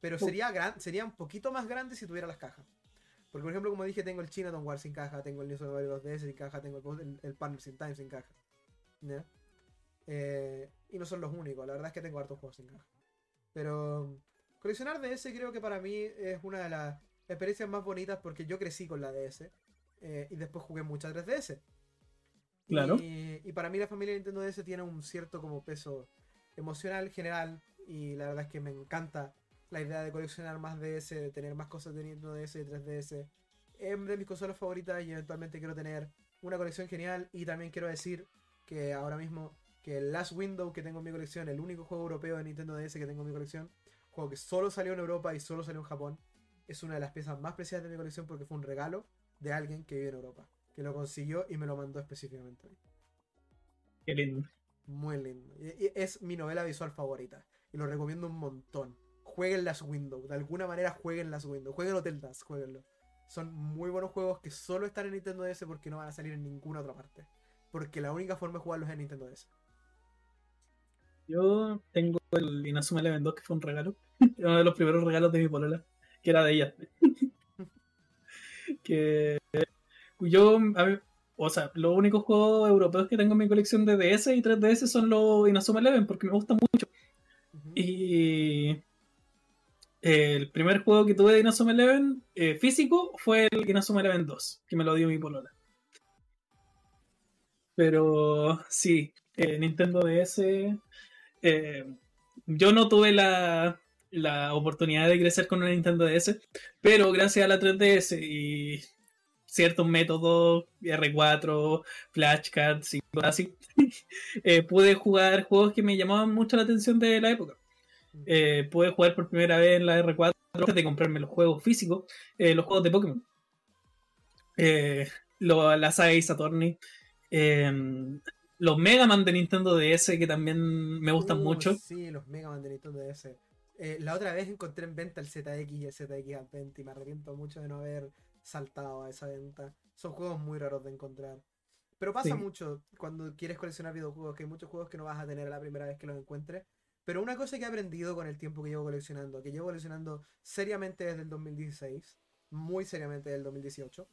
Pero sería gran, sería un poquito más grande si tuviera las cajas. Porque, por ejemplo, como dije, tengo el Chinatown War sin caja, tengo el New Super Mario Bros. DS sin caja, tengo el, el, el Partners in Time sin caja. ¿Ya? Eh, y no son los únicos, la verdad es que tengo hartos juegos sin caja. Pero coleccionar DS creo que para mí es una de las experiencias más bonitas porque yo crecí con la DS eh, y después jugué muchas 3DS. Claro. Y, y para mí la familia Nintendo DS tiene un cierto como peso emocional general y la verdad es que me encanta la idea de coleccionar más DS, de tener más cosas de Nintendo DS y 3DS. Es de mis consolas favoritas y eventualmente quiero tener una colección genial y también quiero decir que ahora mismo que el Last Window que tengo en mi colección, el único juego europeo de Nintendo DS que tengo en mi colección, juego que solo salió en Europa y solo salió en Japón, es una de las piezas más preciadas de mi colección porque fue un regalo de alguien que vive en Europa, que lo consiguió y me lo mandó específicamente a mí. Qué lindo. Muy lindo. Y- es mi novela visual favorita. Y lo recomiendo un montón. Jueguen Last Window. De alguna manera jueguen Last Window. Jueguen Hotel Dusk, jueguenlo. Son muy buenos juegos que solo están en Nintendo DS porque no van a salir en ninguna otra parte. Porque la única forma de jugarlos es en Nintendo DS. Yo tengo el Inazuma Eleven 2, que fue un regalo. Uno de los primeros regalos de mi polola, que era de ella. que yo, a o sea, los únicos juegos europeos que tengo en mi colección de DS y 3DS son los Inazuma Eleven, porque me gustan mucho. Y el primer juego que tuve de Inazuma Eleven eh, físico fue el Inazuma Eleven 2, que me lo dio mi polola. Pero sí, eh, Nintendo DS. eh, yo no tuve la, la oportunidad de crecer con una Nintendo DS, pero gracias a la 3DS y ciertos métodos, R4, flashcards y cosas así, pude jugar juegos que me llamaban mucho la atención de la época. Eh, pude jugar por primera vez en la R4 antes de comprarme los juegos físicos, eh, los juegos de Pokémon. Eh, lo- la saga Ace Attorney. eh, los Mega Man de Nintendo DS que también me gustan Uh, mucho. Sí, los Mega Man de Nintendo DS. Eh, la otra vez encontré en venta el ZX y el ZX Advent y me arrepiento mucho de no haber saltado a esa venta. Son juegos muy raros de encontrar. Pero pasa Sí. mucho cuando quieres coleccionar videojuegos, que hay muchos juegos que no vas a tener la primera vez que los encuentres. Pero una cosa que he aprendido con el tiempo que llevo coleccionando, que llevo coleccionando seriamente desde el 2016, muy seriamente desde el 2018,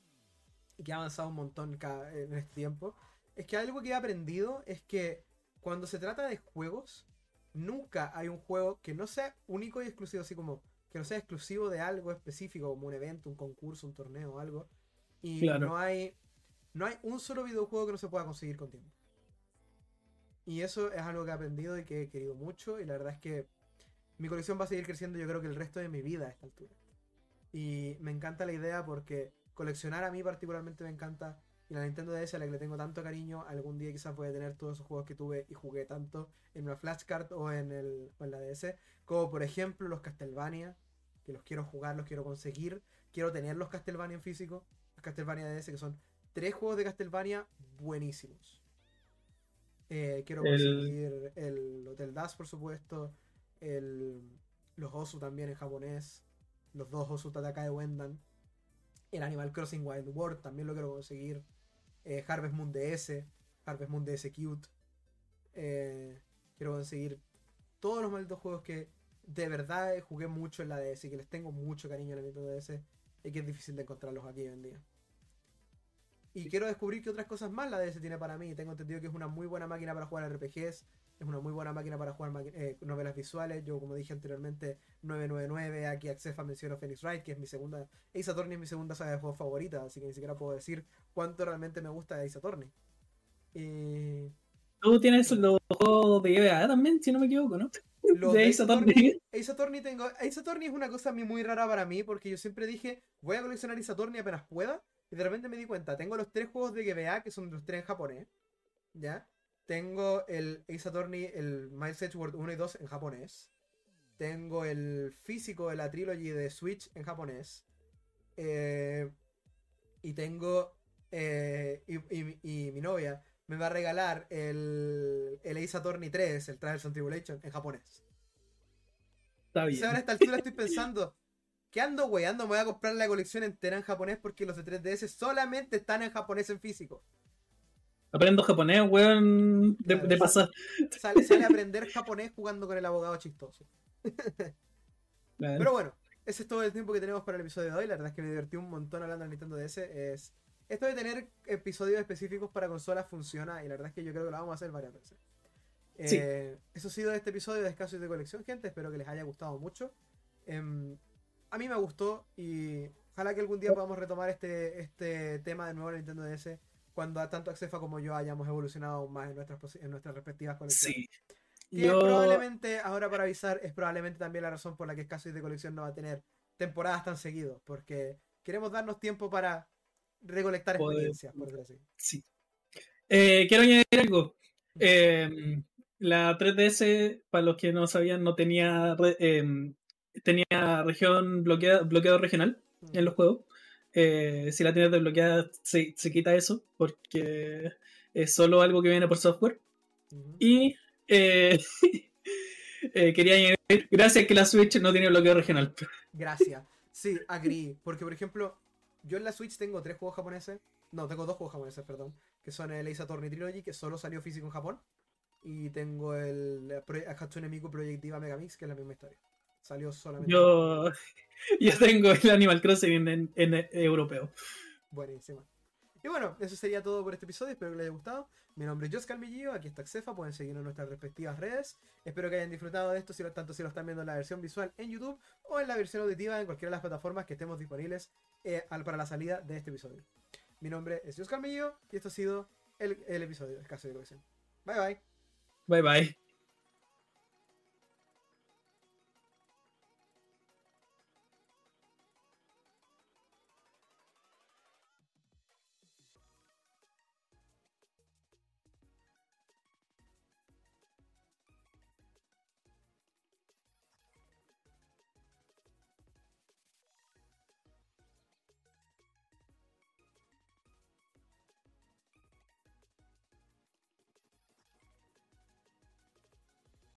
y que ha avanzado un montón en este tiempo, es que algo que he aprendido es que cuando se trata de juegos, nunca hay un juego que no sea único y exclusivo, así como que no sea exclusivo de algo específico, como un evento, un concurso, un torneo algo. Y Claro. no hay no hay un solo videojuego que no se pueda conseguir con tiempo. Y eso es algo que he aprendido y que he querido mucho. Y la verdad es que mi colección va a seguir creciendo, yo creo que el resto de mi vida a esta altura. Y me encanta la idea porque coleccionar a mí particularmente me encanta. Y la Nintendo DS a la que le tengo tanto cariño, algún día quizás voy a tener todos esos juegos que tuve y jugué tanto en una flashcard o en, el, o en la DS. Como por ejemplo los Castlevania, que los quiero jugar, los quiero conseguir. Quiero tener los Castlevania en físico. Los Castlevania DS, que son tres juegos de Castlevania buenísimos. Eh, quiero El- conseguir el Hotel Das, por supuesto. El, los Osu también en japonés. Los dos Osu Tataka de Wendan. El Animal Crossing Wild World también lo quiero conseguir. eh, Harvest Moon DS, Harvest Moon DS Cute. Eh, quiero conseguir todos los malditos juegos que de verdad jugué mucho en la DS y que les tengo mucho cariño a la Nintendo DS y que es difícil de encontrarlos aquí hoy en día. Y quiero descubrir qué otras cosas más la DS tiene para mí. Tengo entendido que es una muy buena máquina para jugar RPGs, es una muy buena máquina para jugar eh, novelas visuales. Yo, como dije anteriormente, 999, aquí Accefa menciono Phoenix Wright, que es mi segunda. Ace Attorney es mi segunda saga de juegos favorita, así que ni siquiera puedo decir cuánto realmente me gusta de Ace Attorney. Y... Tú tienes los juegos de EVA también, si no me equivoco, ¿no? Los de Ace Attorney. Ace Attorney, tengo, Ace Attorney es una cosa muy rara para mí, porque yo siempre dije, voy a coleccionar Ace Attorney apenas pueda, y de repente me di cuenta, tengo los tres juegos de GBA, que son los tres en japonés, ¿ya? Tengo el Ace Attorney, el Miles Edgeworth 1 y 2 en japonés. Tengo el físico de la trilogy de Switch en japonés. Eh, y tengo. Eh, y, mi novia me va a regalar el, el Ace Attorney 3, el Trials and Tribulation, en japonés. Está bien. a esta altura estoy pensando. ¿Qué ando weando? Me voy a comprar la colección entera en japonés porque los de 3DS solamente están en japonés en físico. Aprendo japonés, weón, de, pasar. Sale, sale, a aprender japonés jugando con el abogado chistoso. Pero bueno, ese es todo el tiempo que tenemos para el episodio de hoy. La verdad es que me divertí un montón hablando de Nintendo DS. Es... Esto de tener episodios específicos para consolas funciona y la verdad es que yo creo que lo vamos a hacer varias veces. Eh, eso ha sido este episodio de Escasos de Colección, gente. Espero que les haya gustado mucho. Em, a mí me gustó y ojalá que algún día podamos retomar este, este tema de nuevo en Nintendo DS cuando tanto Accefa como yo hayamos evolucionado más en nuestras, en nuestras respectivas colecciones. Sí. Y probablemente, ahora para avisar, es probablemente también la razón por la que Escaso de Colección no va a tener temporadas tan seguidos, porque queremos darnos tiempo para recolectar experiencias, por decirlo así. Sí. Eh, quiero añadir algo. Em, la 3DS, para los que no sabían, no tenía, em, tenía región bloqueada, bloqueado regional en los juegos. Eh, si la tienes desbloqueada, se, se, quita eso, porque es solo algo que viene por software. Y eh, eh, quería añadir, gracias que la Switch no tiene bloqueo regional. Gracias. Sí, agree. Porque, por ejemplo, yo en la Switch tengo tres juegos japoneses. No, tengo dos juegos japoneses, perdón. Que son el Ace Attorney Trilogy, que solo salió físico en Japón. Y tengo el Hatsune Miku Project Diva Megamix, que es la misma historia. Salió solamente. Yo, yo tengo el Animal Crossing en, en, europeo. Buenísimo. Y bueno, eso sería todo por este episodio. Espero que les haya gustado. Mi nombre es Jos Calmillillo, aquí está Xefa, pueden seguirnos en nuestras respectivas redes. Espero que hayan disfrutado de esto, si lo, tanto si lo están viendo en la versión visual en YouTube o en la versión auditiva en cualquiera de las plataformas que estemos disponibles eh, para la salida de este episodio. Mi nombre es Jos Calmillillo y esto ha sido el, el episodio de Caso de. Bye bye. Bye bye.